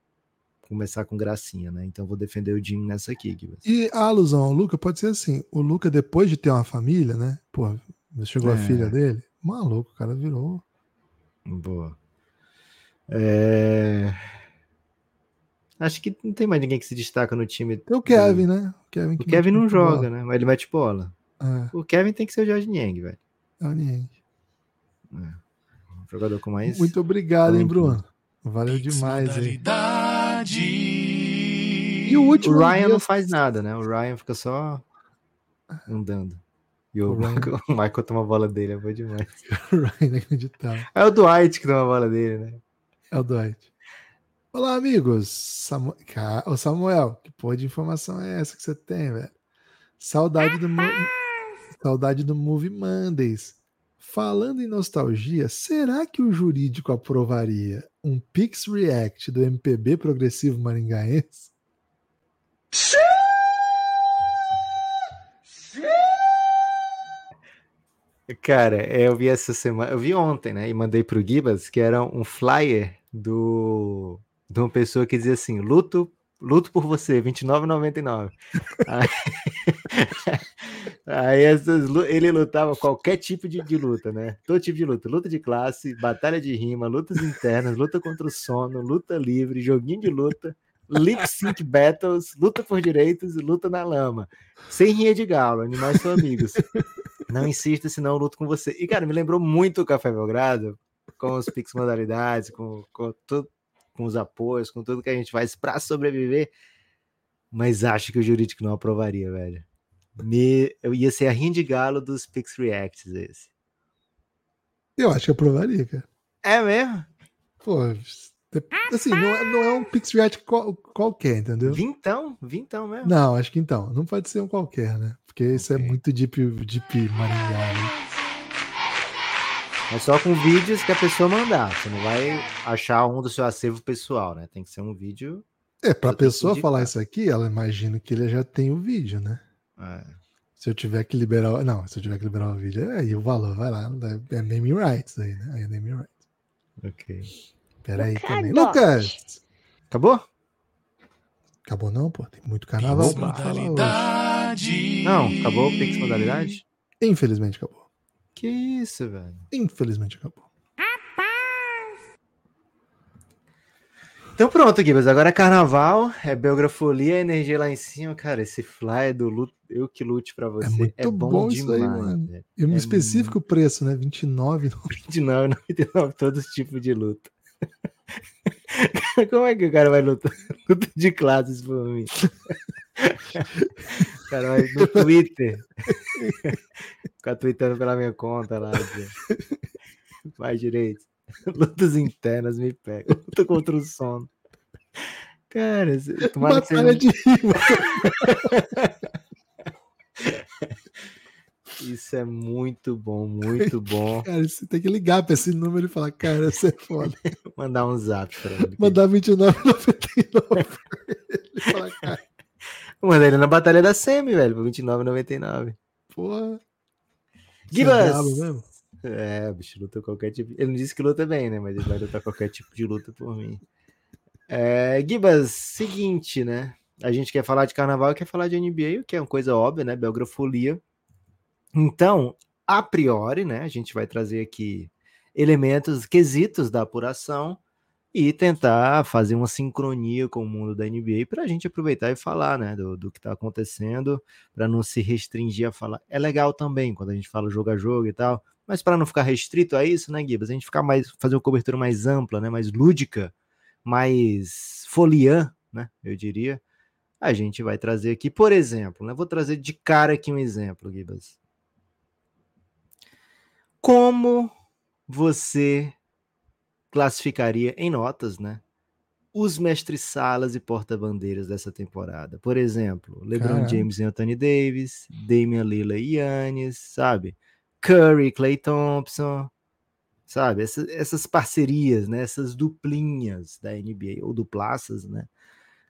começar com gracinha, né? Então vou defender o Jim nessa aqui. E a alusão ao Luca pode ser assim: o Luca, depois de ter uma família, né? Pô, chegou a É. filha dele, maluco, o cara virou. Boa. É, Acho que não tem mais ninguém que se destaca no time. Tem o Kevin, né? O Kevin, O Kevin não bola. joga, né? Mas ele mete bola. Ah, O Kevin tem que ser o Jorge Niang, velho. é o Niang. O jogador com mais. Muito obrigado, hein. Bruno? Valeu demais modalidade. E o último O Ryan dia- não faz nada, né? O Ryan fica só andando. E o, O Ryan- o Michael toma a bola dele, é bom demais. O Ryan inacreditável. É o Dwight que toma a bola dele, né? É o Dwight. Olá, amigos. Samu... Ô, Samuel, que porra de informação é essa que você tem, velho? Saudade do, mo- Saudade do Movie Mondays. Falando em nostalgia, será que o jurídico aprovaria um Pix React do MPB progressivo maringaense? Cara, eu vi essa semana, eu vi ontem, né? E mandei pro Gibas, que era um flyer do de uma pessoa que dizia assim: luto, luto por você, R$29,99. Aí, aí essas ele lutava qualquer tipo de, de luta, né? Todo tipo de luta: luta de classe, batalha de rima, lutas internas, luta contra o sono, luta livre, joguinho de luta, lip sync battles, luta por direitos e luta na lama. Sem rinha de galo, animais são amigos. Não insista, senão eu luto com você. E, cara, me lembrou muito o Café Belgrado, com os Pix modalidades, com, com, com os apoios, com tudo que a gente faz para sobreviver. Mas acho que o jurídico não aprovaria, velho. Me, eu ia ser a rinha de galo dos Pix Reacts, esse. Eu acho que aprovaria, cara. É mesmo? Pô, assim, não é, não é um Pix React qual- qualquer, entendeu? Vintão, vintão mesmo. Não, acho que então. Não pode ser um qualquer, né? Porque isso é muito deep, deep Maringá, né? É só com vídeos que a pessoa mandar. Você não vai achar um do seu acervo pessoal, né? Tem que ser um vídeo. É, tenho que pessoa falar isso aqui, ela imagina que ele já tem o vídeo, né? É, Se eu tiver que liberar. o- Não, se eu tiver que liberar o vídeo, aí o valor vai lá. É naming rights aí, né? Aí é naming rights. ok. Pera aí também. Lucas! Acabou? Acabou não, pô? Tem muito carnaval Pix pra falar hoje. modalidade. Não, acabou o Pix modalidade? Infelizmente acabou. Que isso, velho. Infelizmente acabou. Então pronto, Gibas. Agora é carnaval, é Belgrafolia, energia lá em cima. Cara, esse fly do Lu- Eu Que Lute Pra Você é, muito bom, bom isso aí, demais. mano. velho. E um É específico preço, né? 29. 29, 99, todos os tipos de luta. Como é que o cara vai lutar? Luta de classes por mim. O cara vai no Twitter. Ficar tweetando pela minha conta lá. Faz direito. Lutas internas me pegam. Luta contra o sono. Cara, tomara que Batalha seja... de rima. isso é muito bom, muito bom. Cara, você tem que ligar pra esse número e falar, cara, você é foda. Mandar um zap pra ele. Mandar 29,99 pra ele. Falar, cara, Mandar ele na Batalha da Semi, velho, por R$29,99. porra. Você é Gibas! brabo mesmo? É, o bicho luta qualquer tipo. Ele não disse que luta bem, né? Mas ele vai lutar qualquer tipo de luta por mim. É, Gibas, seguinte, né? A gente quer falar de carnaval e quer falar de NBA, o que é uma coisa óbvia, né? Belgrafolia. Então, a priori, né? A gente vai trazer aqui elementos, quesitos da apuração e tentar fazer uma sincronia com o mundo da NBA para a gente aproveitar e falar, né? Do, do que está acontecendo, para não se restringir a falar. É legal também quando a gente fala jogo a jogo e tal, mas para não ficar restrito a isso, né, Gibas? A gente ficar mais, fazer uma cobertura mais ampla, né? Mais lúdica, mais foliã, né? Eu diria. A gente vai trazer aqui, por exemplo, né? Vou trazer de cara aqui um exemplo, Gibas. Como você classificaria em notas, né? Os mestres-salas e porta-bandeiras dessa temporada. Por exemplo, LeBron Caralho. James e Anthony Davis, Damian Lillard e Yannis, sabe? Curry, Clay Thompson, sabe? Essa- essas parcerias, né? Essas duplinhas da NBA, ou duplaças, né?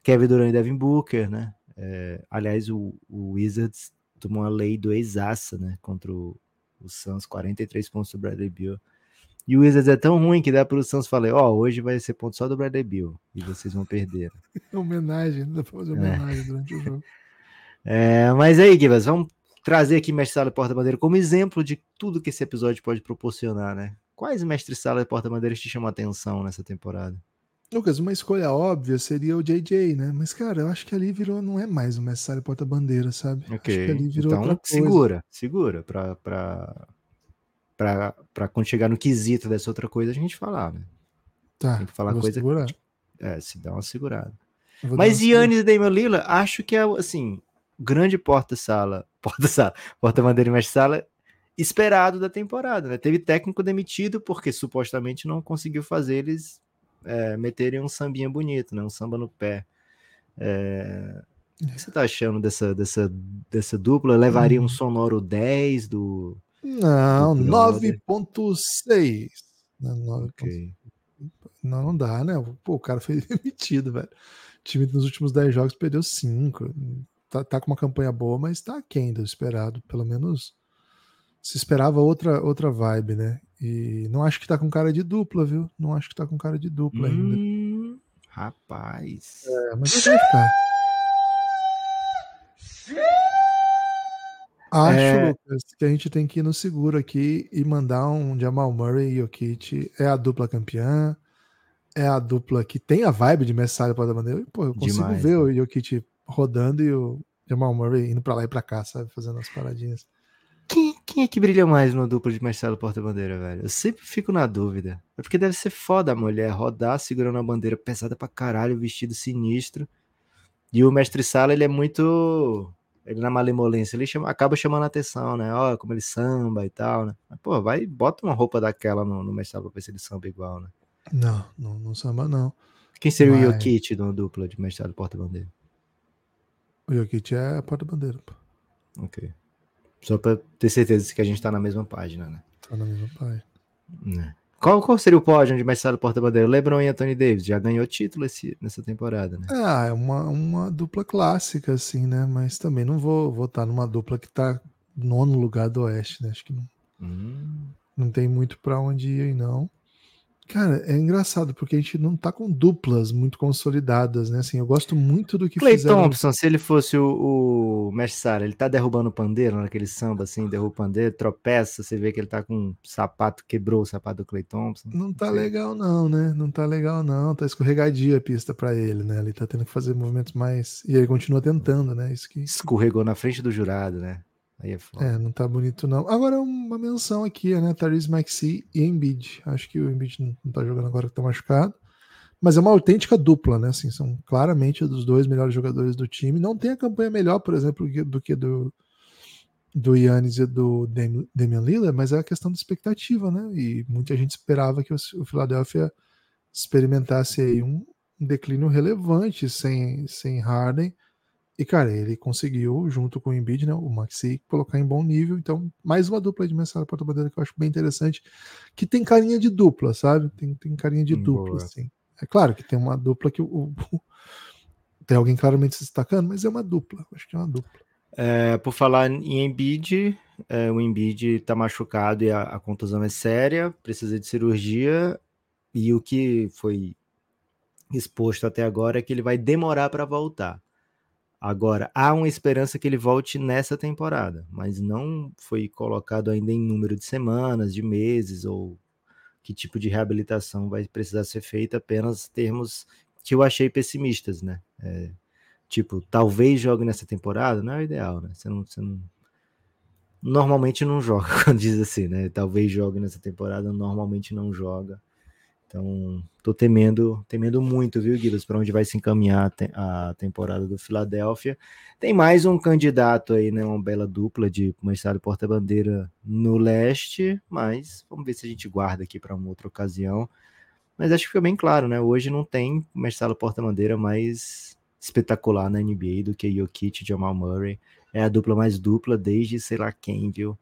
Kevin Durant e Devin Booker, né? É, aliás, o, o Wizards tomou uma lei do ex-aça, né? Contra o, o Suns, 43 pontos do Bradley Beal. E o Wizards é tão ruim que dá pro Suns falar, ó, hoje vai ser ponto só do Bradley Beal, e vocês vão perder. É homenagem, dá pra fazer homenagem durante o jogo. É, mas aí, Givas, vamos trazer aqui Mestre Sala e Porta-Bandeira como exemplo de tudo que esse episódio pode proporcionar, né? Quais Mestre Sala e Porta-Bandeiras te chamam a atenção nessa temporada? Lucas, uma escolha óbvia seria o JJ, né? Mas, cara, eu acho que ali virou, não é mais o Messi porta-bandeira, sabe? Acho que ali virou Então, segura, segura, pra, pra, pra, pra quando chegar no quesito dessa outra coisa a gente falar, né? Tá, Tem que falar coisa- segurar. É, se dá uma segurada. Mas. Yannis e Damian Lillard, acho que é, assim, grande porta-sala, porta-sala, porta-bandeira e mestre-sala esperado da temporada, né? Teve técnico demitido porque supostamente não conseguiu fazer eles é, meterem um sambinha bonito, né? Um samba no pé. É, O que você tá achando dessa, dessa, dessa dupla? Levaria Hum. um sonoro 10 do... Não, do brother. 9.6. Não, 9.6. Ok. Não, não dá, né? Pô, o cara foi demitido, velho. O time nos últimos 10 jogos perdeu 5. Tá, tá com uma campanha boa, mas tá aquém do esperado. Pelo menos se esperava outra, outra vibe, né? E não acho que tá com cara de dupla, viu? Não acho que tá com cara de dupla ainda. Hum, rapaz. É, mas vai ficar. Acho, É. Lucas, que a gente tem que ir no seguro aqui e mandar um Jamal Murray e Jokic. É a dupla campeã. É a dupla que tem a vibe de Messalha para da bandeira. Pô, eu consigo Demais, ver né? o Jokic rodando e o Jamal Murray indo pra lá e pra cá, sabe? Fazendo as paradinhas. Quem, quem é que brilha mais no duplo de Marcelo Porta-Bandeira, velho? Eu sempre fico na dúvida. É porque deve ser foda a mulher rodar segurando a bandeira pesada pra caralho, vestido sinistro. E o mestre Sala, ele é muito. Ele na malemolência, ele chama- acaba chamando a atenção, né? Ó, como ele samba e tal, né? Mas, pô, vai, bota uma roupa daquela no, no mestre Sala pra ver se ele samba igual, né? Não, não, não samba, não. Quem seria o Mas- Jokic no duplo de Marcelo Porta-Bandeira? O Jokic é a porta-bandeira. Ok. Só pra ter certeza que a gente tá na mesma página, né? Tá na mesma página. Né. Qual, qual seria o pódio de Marcelo Porta-Bandeira? LeBron e Anthony Davis já ganhou título esse, nessa temporada, né? Ah, é uma, uma dupla clássica, assim, né? Mas também não vou votar numa dupla que tá nono lugar do Oeste, né? Acho que não, Hum, não tem muito pra onde ir aí, não. Cara, é engraçado, porque a gente não tá com duplas muito consolidadas, né? Assim, eu gosto muito do que Clay fizeram. Thompson, se ele fosse o, o Mestre Sara, ele tá derrubando o pandeiro naquele samba assim, derruba o pandeiro, tropeça, você vê que ele tá com um sapato, quebrou o sapato do Clay Thompson. Não tá sei. legal, não, né? Não tá legal, não. Tá escorregadia a pista pra ele, né? Ele tá tendo que fazer movimentos mais. E ele continua tentando, né? Isso que. Escorregou na frente do jurado, né? Aí é foda. É, não tá bonito não. Agora uma menção aqui, né? Therese Maxi e Embiid. Acho que o Embiid não, tá jogando agora que tá machucado. Mas é uma autêntica dupla, né? Assim, são claramente dos dois melhores jogadores do time. Não tem a campanha melhor, por exemplo, do que do do Yannis e do Dam- Damian Lillard, mas é a questão da expectativa, né? E muita gente esperava que o, Philadelphia experimentasse aí um declínio relevante sem, sem Harden. E, cara, ele conseguiu, junto com o Embiid, né, o Maxi, colocar em bom nível. Então, mais uma dupla de mensagem para bandeira que eu acho bem interessante, que tem carinha de dupla, sabe? Tem, tem carinha de Hum, dupla, boa. assim. É claro que tem uma dupla que o, o- tem alguém claramente se destacando, mas é uma dupla. Acho que é uma dupla. É, por falar em Embiid, é, o Embiid tá machucado e a, a contusão é séria, precisa de cirurgia, e o que foi exposto até agora é que ele vai demorar para voltar. Agora, há uma esperança que ele volte nessa temporada, mas não foi colocado ainda em número de semanas, de meses, ou que tipo de reabilitação vai precisar ser feita, apenas termos que eu achei pessimistas, né? É, tipo, talvez jogue nessa temporada, não é o ideal, né? Você não, você não- Normalmente não joga, quando diz assim, né? Talvez jogue nessa temporada, normalmente não joga. Então, tô temendo, temendo muito, viu, Guilherme, para onde vai se encaminhar a te- a temporada do Philadelphia. Tem mais um candidato aí, né? Uma bela dupla de Marcelo Porta-Bandeira no leste, mas vamos ver se a gente guarda aqui para uma outra ocasião. Mas acho que fica bem claro, né? Hoje não tem Marcelo Porta-Bandeira mais espetacular na NBA do que Jokic e Jamal Murray. É a dupla mais dupla desde sei lá quem, viu?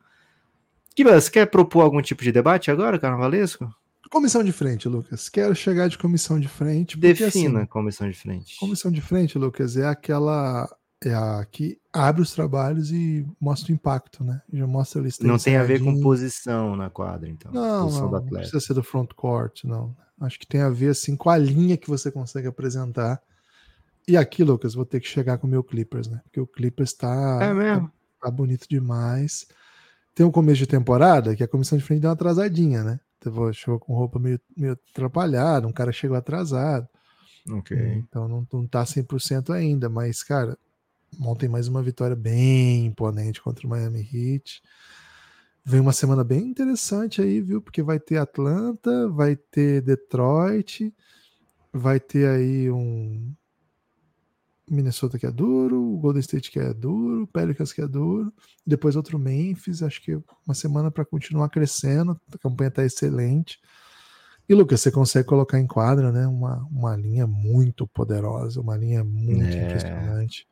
Kibas, quer propor algum tipo de debate agora, carnavalesco? Comissão de frente, Lucas. Quero chegar de comissão de frente. Porque, Defina assim, comissão de frente. comissão de frente, Lucas, é aquela. É a que abre os trabalhos e mostra o impacto, né? Já mostra a lista Não tem a ver com posição na quadra, então. Não, não, do não precisa ser do front court, não. Acho que tem a ver assim com a linha que você consegue apresentar. E aqui, Lucas, vou ter que chegar com o meu Clippers, né? Porque o Clippers tá, É mesmo? tá bonito demais. Tem um começo de temporada que a comissão de frente deu uma atrasadinha, né? Então, chegou com roupa meio, meio atrapalhada, um cara chegou atrasado. Ok. Então não, não tá 100% ainda, mas, cara, ontem mais uma vitória bem imponente contra o Miami Heat. Vem uma semana bem interessante aí, viu? Porque vai ter Atlanta, vai ter Detroit, vai ter aí um Minnesota que é duro, o Golden State que é duro, o Pelicans que é duro, depois outro Memphis. Acho que uma semana para continuar crescendo. A campanha tá excelente. E Lucas, você consegue colocar em quadra, né? Uma, uma linha muito poderosa, uma linha muito É. impressionante.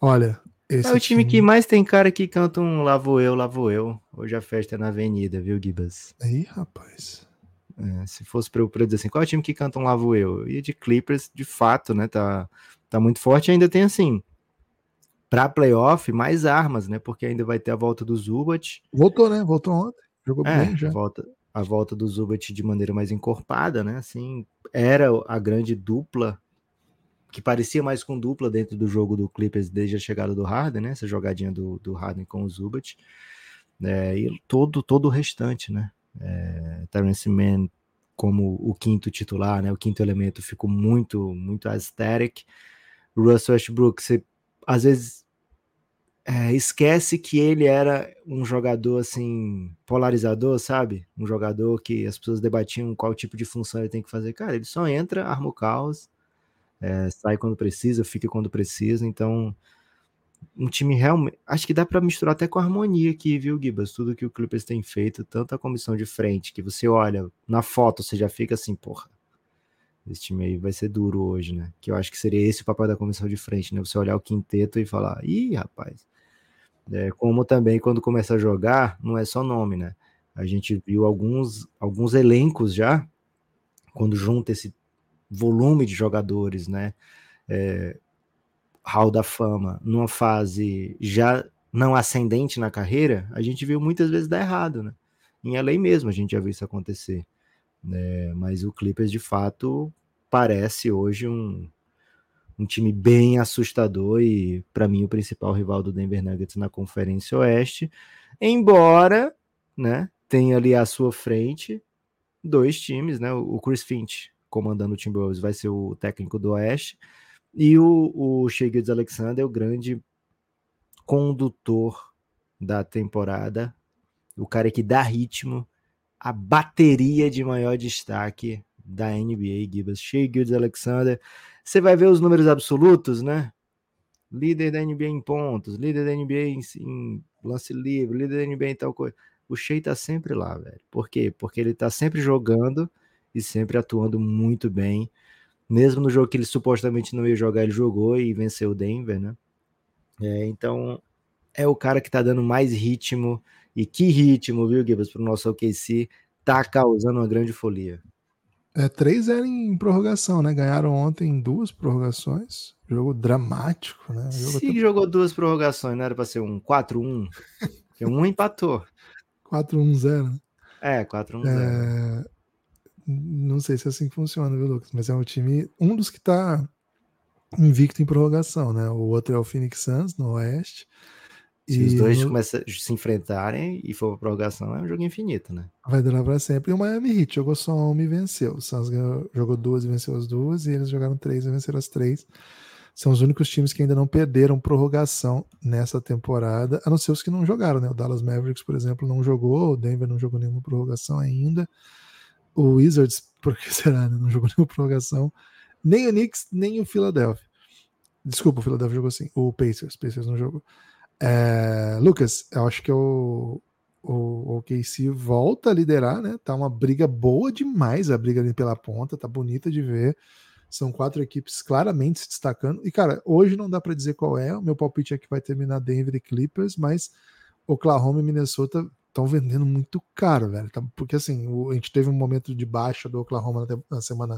Olha, esse É o time que mais tem cara que canta um Lavo eu, lavo eu. Hoje a festa é na avenida, viu, Gibas? Aí, rapaz. É, se fosse pra eu, dizer assim, qual é o time que canta um Lavo eu? E de Clippers, de fato, né? Tá, tá muito forte. Ainda tem assim, pra playoff, mais armas, né? Porque ainda vai ter a volta do Zubat. Voltou, né? Voltou ontem. Jogou É, bem já. a volta, a volta do Zubat de maneira mais encorpada, né? Assim, era a grande dupla que parecia mais com dupla dentro do jogo do Clippers desde a chegada do Harden, né? Essa jogadinha do, do Harden com o Zubat. É, e todo, todo o restante, né? É, Terrence Mann como o quinto titular, né? O quinto elemento ficou muito, muito aesthetic. Russell Westbrook, você às vezes é, esquece que ele era um jogador assim polarizador, sabe? Um jogador que as pessoas debatiam qual tipo de função ele tem que fazer. Cara, ele só entra, arma o caos, é, sai quando precisa, fica quando precisa. Então, um time realmente. Acho que dá para misturar até com a harmonia aqui, viu, Gibas? Tudo que o Clippers tem feito, tanto a comissão de frente, que você olha na foto, você já fica assim, porra. Esse time aí vai ser duro hoje, né? Que eu acho que seria esse o papel da comissão de frente, né? Você olhar o quinteto e falar, ih, rapaz. É, como também quando começa a jogar, não é só nome, né? A gente viu alguns, alguns elencos já, quando junta esse volume de jogadores, né? É, Hall da Fama, numa fase já não ascendente na carreira, a gente viu muitas vezes dar errado, né? Em LA mesmo a gente já viu isso acontecer. Né? Mas o Clippers, de fato, parece hoje um, um time bem assustador e, para mim, o principal rival do Denver Nuggets na Conferência Oeste. Embora, né, tenha ali à sua frente dois times, né? O Chris Finch comandando o Timberwolves vai ser o técnico do Oeste e o, o Shea Alexander, o grande condutor da temporada, o cara que dá ritmo, a bateria de maior destaque da NBA, Gibas. Shea Gilgeous Alexander, você vai ver os números absolutos, né? Líder da NBA em pontos, líder da NBA em, em lance livre, líder da NBA em tal coisa. O Shea tá sempre lá, velho. Por quê? Porque ele tá sempre jogando e sempre atuando muito bem. Mesmo no jogo que ele supostamente não ia jogar, ele jogou e venceu o Denver, né? É, então, é o cara que tá dando mais ritmo. E que ritmo, viu, Gibbs, pro nosso OKC. Tá causando uma grande folia. É 3-0 em prorrogação, né? Ganharam ontem em duas prorrogações. Jogo dramático, né? Jogo Se jogou duas prorrogações, não era pra ser um 4-1? Porque um empatou. 4-1-0. né? É, 4-1-0. É, Não sei se é assim que funciona, viu, Lucas? Mas é um time, um dos que tá invicto em prorrogação, né? O outro é o Phoenix Suns, no Oeste. Se os dois no- começam a se enfrentarem e for pra prorrogação, é um jogo infinito, né? Vai durar pra sempre. E o Miami Heat jogou só uma e venceu. O Suns jogou duas e venceu as duas, e eles jogaram três e venceram as três. São os únicos times que ainda não perderam prorrogação nessa temporada, a não ser os que não jogaram, né? O Dallas Mavericks, por exemplo, não jogou, o Denver não jogou nenhuma prorrogação ainda. O Wizards, por que será, né? Não jogou nenhuma prorrogação. Nem o Knicks, nem o Philadelphia. Desculpa, o Philadelphia jogou sim. O Pacers, o Pacers não jogou. É, Lucas, eu acho que o, o OKC volta a liderar, né? Tá uma briga boa demais a briga ali pela ponta, tá bonita de ver. São quatro equipes claramente se destacando. E, cara, hoje não dá para dizer qual é. O meu palpite é que vai terminar Denver e Clippers, mas Oklahoma e Minnesota estão vendendo muito caro, velho. Tá- Porque, assim, o- a gente teve um momento de baixa do Oklahoma na, semana,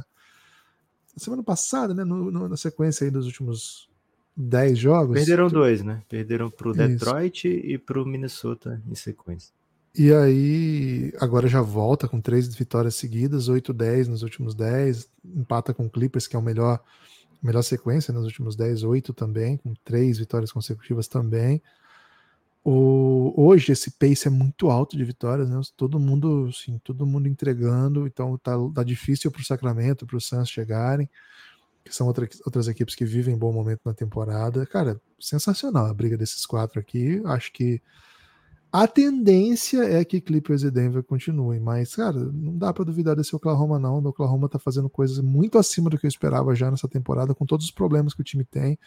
na semana passada, né? No- no- na sequência aí dos últimos 10 jogos. Perderam dois, né? Perderam pro Isso. Detroit e pro Minnesota em sequência. E aí, agora já volta com três vitórias seguidas, 8-10 nos últimos 10, empata com o Clippers, que é o melhor, melhor sequência nos últimos 10, 8 também, com três vitórias consecutivas também. O, hoje esse pace é muito alto de vitórias, né? Todo mundo, assim, todo mundo entregando, então tá, tá difícil para o Sacramento, para o Suns chegarem, que são outra, outras equipes que vivem bom momento na temporada. Cara, sensacional a briga desses quatro aqui. Acho que a tendência é que Clippers e Denver continuem, mas, cara, não dá para duvidar desse Oklahoma, não. O Oklahoma tá fazendo coisas muito acima do que eu esperava já nessa temporada, com todos os problemas que o time tem.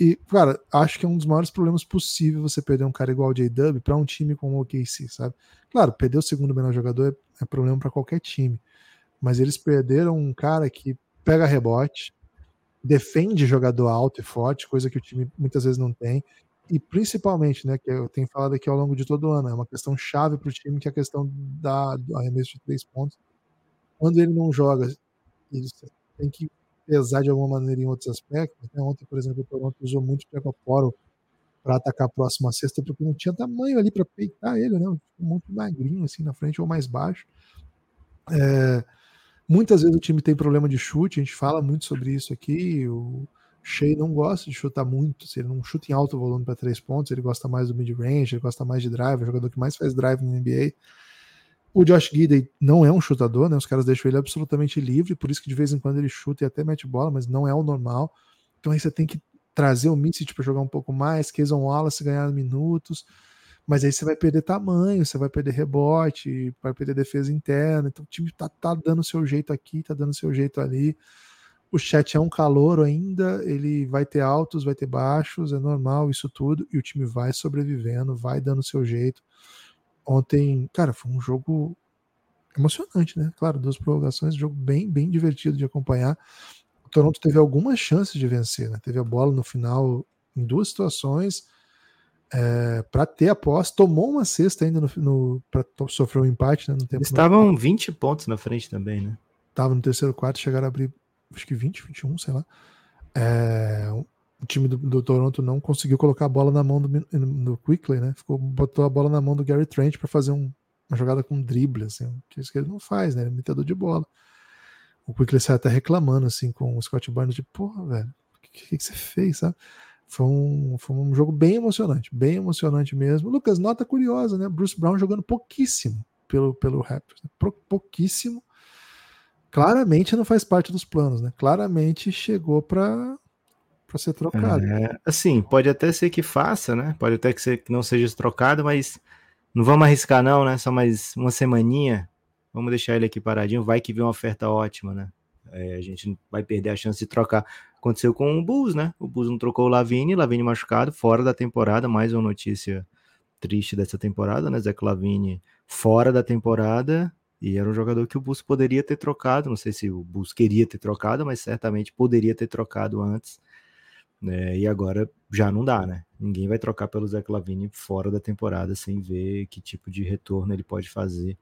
E, cara, acho que é um dos maiores problemas possíveis você perder um cara igual o J-Dub para um time como o OKC, sabe? Claro, perder o segundo melhor jogador é, é problema para qualquer time. Mas eles perderam um cara que pega rebote, defende jogador alto e forte, coisa que o time muitas vezes não tem. E principalmente, né, que eu tenho falado aqui ao longo de todo o ano, é uma questão chave para o time, que é a questão da, do arremesso de três pontos. Quando ele não joga, ele tem que pesar de alguma maneira em outros aspectos. Né? Ontem, por exemplo, o Toronto usou muito o Poro para atacar a próxima cesta, porque não tinha tamanho ali para peitar ele, né? Muito magrinho assim na frente ou mais baixo. É, muitas vezes o time tem problema de chute, a gente fala muito sobre isso aqui. O Shea não gosta de chutar muito, se ele não chuta em alto volume para três pontos, ele gosta mais do mid-range, ele gosta mais de drive, é o jogador que mais faz drive no NBA. O Josh Gidey não é um chutador, né? Os caras deixam ele absolutamente livre, por isso que de vez em quando ele chuta e até mete bola, mas não é o normal. Então aí você tem que trazer o Mitsich para jogar um pouco mais, Keyson Wallace ganhar minutos, mas aí você vai perder tamanho, você vai perder rebote, vai perder defesa interna. Então o time tá, tá dando seu jeito aqui, tá dando seu jeito ali. O chat é um calor ainda, ele vai ter altos, vai ter baixos, é normal isso tudo, e o time vai sobrevivendo, vai dando seu jeito ontem, cara, foi um jogo emocionante, né? Claro, duas prorrogações, jogo bem, bem divertido de acompanhar. O Toronto teve algumas chances de vencer, né? Teve a bola no final em duas situações é, para ter a posse, tomou uma cesta ainda no, no para sofrer um empate, né? No tempo Eles estavam 20 pontos na frente também, né? Tava no terceiro quarto, chegaram a abrir acho que 20, 21, sei lá. É, o time do, do, Toronto não conseguiu colocar a bola na mão do, do Quickly, né? Ficou, botou a bola na mão do Gary Trent para fazer um, uma jogada com drible, assim, que isso que ele não faz, né? Ele é metedor de bola. O Quickly sai até reclamando, assim, com o Scott Barnes, de porra, velho, o que, que, que, você fez, sabe? Foi um, foi um jogo bem emocionante, bem emocionante mesmo. Lucas, nota curiosa, né? Bruce Brown jogando pouquíssimo pelo, pelo Raptors, né? pouquíssimo. Claramente não faz parte dos planos, né? Claramente chegou para para ser trocado. É, assim, pode até ser que faça, né? Pode até que, ser, que não seja trocado, mas não vamos arriscar não, né? Só mais uma semaninha. Vamos deixar ele aqui paradinho. Vai que vem uma oferta ótima, né? É, a gente vai perder a chance de trocar. Aconteceu com o Bulls, né? O Bulls não trocou o Lavine, Lavine machucado, fora da temporada. Mais uma notícia triste dessa temporada, né? Zé Lavine fora da temporada. E era um jogador que o Bulls poderia ter trocado. Não sei se o Bulls queria ter trocado, mas certamente poderia ter trocado antes né? E agora já não dá, né? Ninguém vai trocar pelo Zé Clavini fora da temporada sem ver que tipo de retorno ele pode fazer.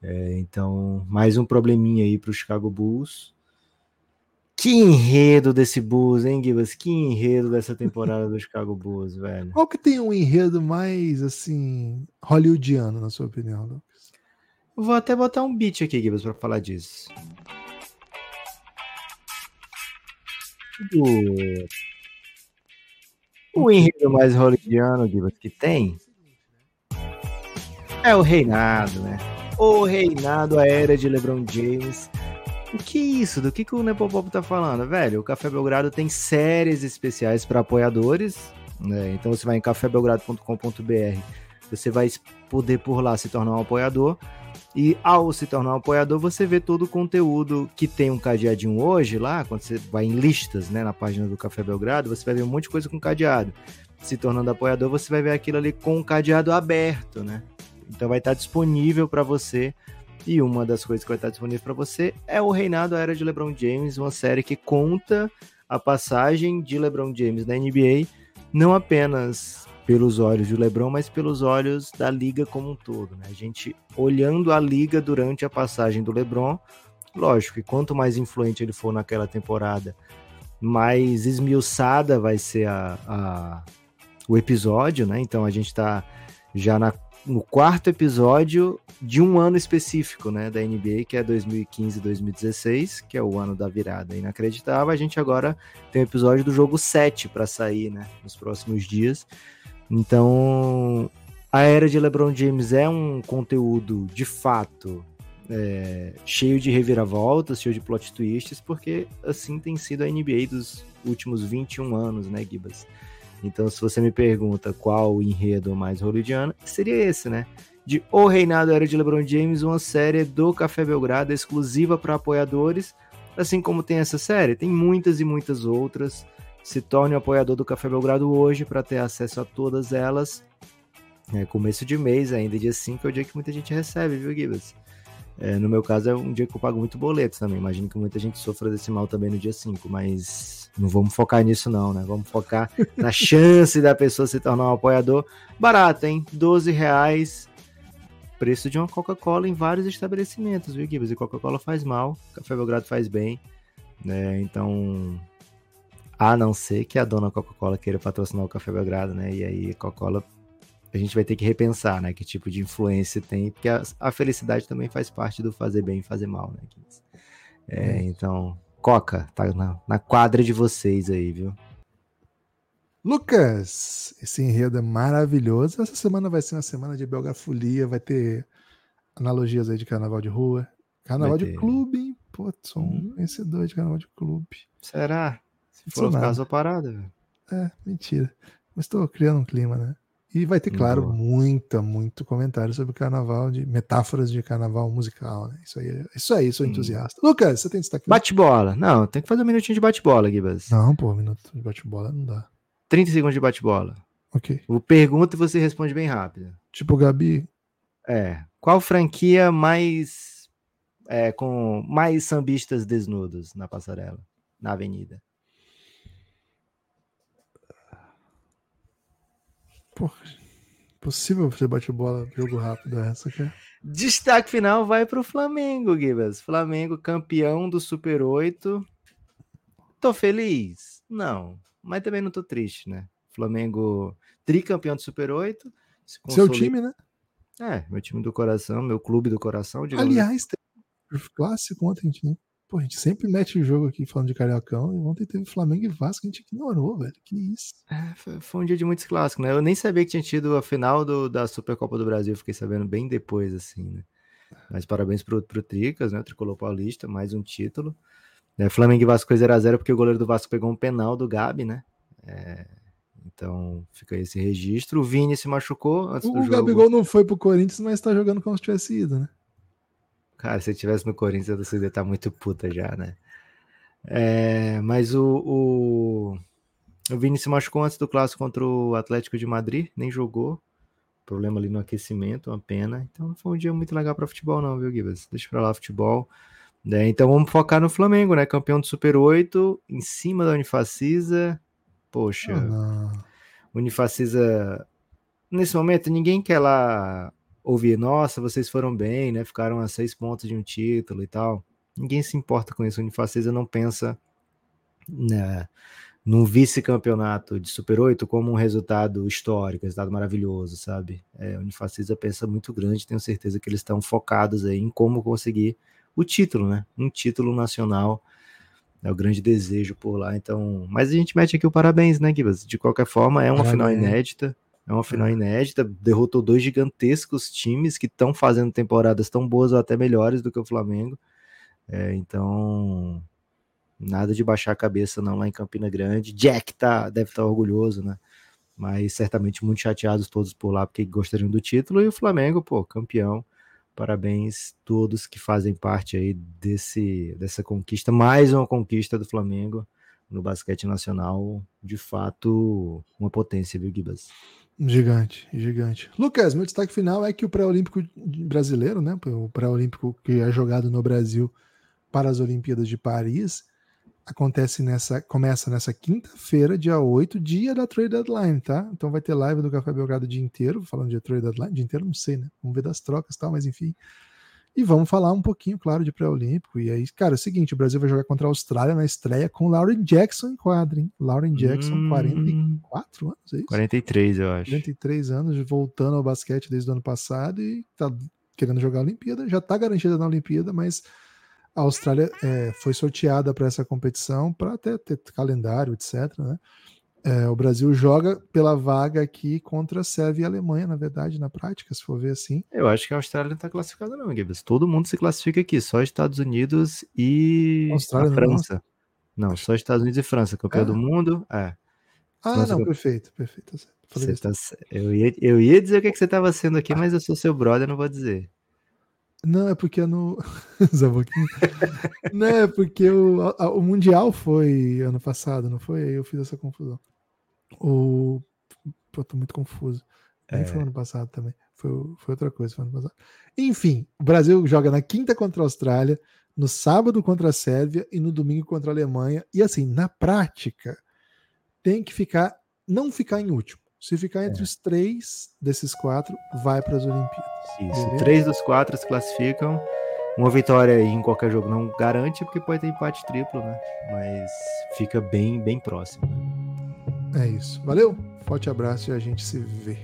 É, então, mais um probleminha aí para o Chicago Bulls. Que enredo desse Bulls, hein, Gibas? Que enredo dessa temporada do Chicago Bulls, velho. Qual que tem um enredo mais, assim, hollywoodiano, na sua opinião, Lucas? vou até botar um beat aqui, Gibas, para falar disso. Do o enredo mais hollywoodiano, Divas, que tem é o reinado, né? O reinado, a era de LeBron James. O que é isso? Do que, que o Nepopop tá falando? Velho, o Café Belgrado tem séries especiais para apoiadores, né? Então você vai em cafébelgrado.com.br, você vai poder por lá se tornar um apoiador. E ao se tornar um apoiador, você vê todo o conteúdo que tem um cadeadinho hoje lá, quando você vai em listas, né, na página do Café Belgrado, você vai ver um monte de coisa com cadeado. Se tornando apoiador, você vai ver aquilo ali com o cadeado aberto, né? Então vai estar disponível para você. E uma das coisas que vai estar disponível para você é o Reinado a Era de LeBron James, uma série que conta a passagem de LeBron James na NBA, não apenas pelos olhos de LeBron, mas pelos olhos da liga como um todo. Né? A gente olhando a liga durante a passagem do LeBron, lógico que quanto mais influente ele for naquela temporada, mais esmiuçada vai ser a, a o episódio, né? Então a gente está já na, no quarto episódio de um ano específico, né, da NBA, que é 2015-2016, que é o ano da virada inacreditável. A gente agora tem o episódio do jogo 7 para sair, né, nos próximos dias. Então, a era de LeBron James é um conteúdo de fato é, cheio de reviravoltas, cheio de plot twists, porque assim tem sido a NBA dos últimos 21 anos, né, Gibas? Então, se você me pergunta qual o enredo mais hollywoodiano, seria esse, né? De O Reinado Era de LeBron James, uma série do Café Belgrado exclusiva para apoiadores. Assim como tem essa série, tem muitas e muitas outras. Se torne um apoiador do Café Belgrado hoje para ter acesso a todas elas. É começo de mês, ainda dia 5 é o dia que muita gente recebe, viu, Gibas? É, no meu caso, é um dia que eu pago muito boleto também. Imagino que muita gente sofra desse mal também no dia 5, mas não vamos focar nisso, não, né? Vamos focar na chance da pessoa se tornar um apoiador. Barato, hein? 12 reais. Preço de uma Coca-Cola em vários estabelecimentos, viu, Gibbs? E Coca-Cola faz mal, Café Belgrado faz bem. Né? Então, a não ser que a dona Coca-Cola queira patrocinar o Café Belgrado, né? E aí, Coca-Cola a gente vai ter que repensar, né? Que tipo de influência tem, porque a, a felicidade também faz parte do fazer bem e fazer mal, né? É, então, Coca, tá na, na, quadra de vocês aí, viu? Lucas, esse enredo é maravilhoso. Essa semana vai ser uma semana de belgafolia, vai ter analogias aí de carnaval de rua. Carnaval de clube, hein? Pô, sou um hum. vencedor de carnaval de clube. Será? Se for caso parada, velho. É, mentira. Mas tô criando um clima, né? E vai ter, claro, Boa. muita, muito comentário sobre carnaval, de metáforas de carnaval musical, né? Isso aí, isso aí, sou entusiasta. Hum. Lucas, você tem destaque? Bate-bola. Não, tem que fazer um minutinho de bate-bola, Gibas. Não, pô, um minuto de bate-bola não dá. 30 segundos de bate-bola. Ok. Eu pergunto e você responde bem rápido. Tipo Gabi. É. Qual franquia mais. É, com mais sambistas desnudos na passarela, na avenida? Porra, possível você bate bola, jogo rápido é essa aqui. Destaque final vai para o Flamengo, Gibas. Flamengo campeão do Super 8. Tô feliz? Não, mas também não tô triste, né? Flamengo tricampeão do Super 8. Seu time, né? É, meu time do coração, meu clube do coração. Aliás, tem clássico ontem, né? Pô, a gente sempre mete o jogo aqui falando de Cariocão. E ontem teve Flamengo e Vasco, a gente ignorou, velho. Que isso. É, foi, foi, um dia de muitos clássicos, né? Eu nem sabia que tinha tido a final do, da Supercopa do Brasil. Fiquei sabendo bem depois, assim, né? Mas parabéns pro, pro Tricas, né? O Tricolor Paulista, mais um título. É, Flamengo e Vasco 0x0 porque o goleiro do Vasco pegou um penal do Gabi, né? É, então fica esse registro. O Vini se machucou antes o do jogo. O Gabigol não foi pro Corinthians, mas tá jogando como se tivesse ido, né? Cara, se eu tivesse no Corinthians, a torcida tá muito puta já, né? É, mas o, o, o Vini se machucou antes do clássico contra o Atlético de Madrid, nem jogou. Problema ali no aquecimento, uma pena. Então não foi um dia muito legal para futebol, não, viu, Gibas? Deixa pra lá futebol. É, então vamos focar no Flamengo, né? Campeão do Super 8, em cima da Unifacisa. Poxa, oh, Unifacisa. Nesse momento, ninguém quer lá ouvir, nossa, vocês foram bem, né? Ficaram a seis pontos de um título e tal. Ninguém se importa com isso. O Unifacisa não pensa né, num vice-campeonato de Super 8 como um resultado histórico, resultado maravilhoso, sabe? É, o Unifacisa pensa muito grande, tenho certeza que eles estão focados aí em como conseguir o título, né? Um título nacional. É o grande desejo por lá. Então, mas a gente mete aqui o parabéns, né, Gibas? De qualquer forma, é uma parabéns. final inédita. É uma final inédita, derrotou dois gigantescos times que estão fazendo temporadas tão boas ou até melhores do que o Flamengo. É, então, nada de baixar a cabeça não lá em Campina Grande. Jack tá, deve estar tá orgulhoso, né? Mas certamente muito chateados todos por lá porque gostariam do título. E o Flamengo, pô, campeão. Parabéns todos que fazem parte aí desse, dessa conquista. Mais uma conquista do Flamengo no basquete nacional. De fato, uma potência, viu, Gibas? Gigante, gigante. Lucas, meu destaque final é que o pré-olímpico brasileiro, né? O pré-olímpico que é jogado no Brasil para as Olimpíadas de Paris, acontece nessa, começa nessa quinta-feira, dia 8, dia da trade deadline, tá? Então vai ter live do Café Belgrado o dia inteiro, falando de trade deadline, dia inteiro não sei, né? Vamos ver das trocas e tal, mas enfim. E vamos falar um pouquinho, claro, de pré-olímpico. E aí, cara, é o seguinte: o Brasil vai jogar contra a Austrália na estreia com Lauren Jackson em quadra, hein? Lauren Jackson, hum, 44 anos, é isso? 43, eu acho. 43 anos, voltando ao basquete desde o ano passado e tá querendo jogar a Olimpíada. Já tá garantida na Olimpíada, mas a Austrália é, foi sorteada para essa competição para até ter calendário, etc. Né? É, o Brasil joga pela vaga aqui contra a Sérvia e a Alemanha, na verdade, na prática, se for ver assim. Eu acho que a Austrália não tá classificada, não, Gibbs. Todo mundo se classifica aqui, só Estados Unidos e Austrália a não, França. Não, só Estados Unidos e França, campeão É? do mundo. É. Ah, Nossa, não, eu- perfeito, perfeito. tá tá eu, ia, eu ia dizer o que, que você tava sendo aqui, mas eu sou seu brother, não vou dizer. Não, é porque no. Não, é porque o, a- o Mundial foi ano passado, não foi? Aí eu fiz essa confusão. O. Pô, tô muito confuso. Nem foi ano passado também. Foi, foi outra coisa, foi ano passado. Enfim, o Brasil joga na quinta contra a Austrália, no sábado contra a Sérvia e no domingo contra a Alemanha. E assim, na prática, tem que ficar. Não ficar em último. Se ficar entre os três desses quatro, vai para as Olimpíadas. Isso. Beleza? Três dos quatro se classificam. Uma vitória em qualquer jogo não garante, porque pode ter empate triplo, né? Mas fica bem, bem próximo. né? É isso. Valeu, forte abraço e a gente se vê.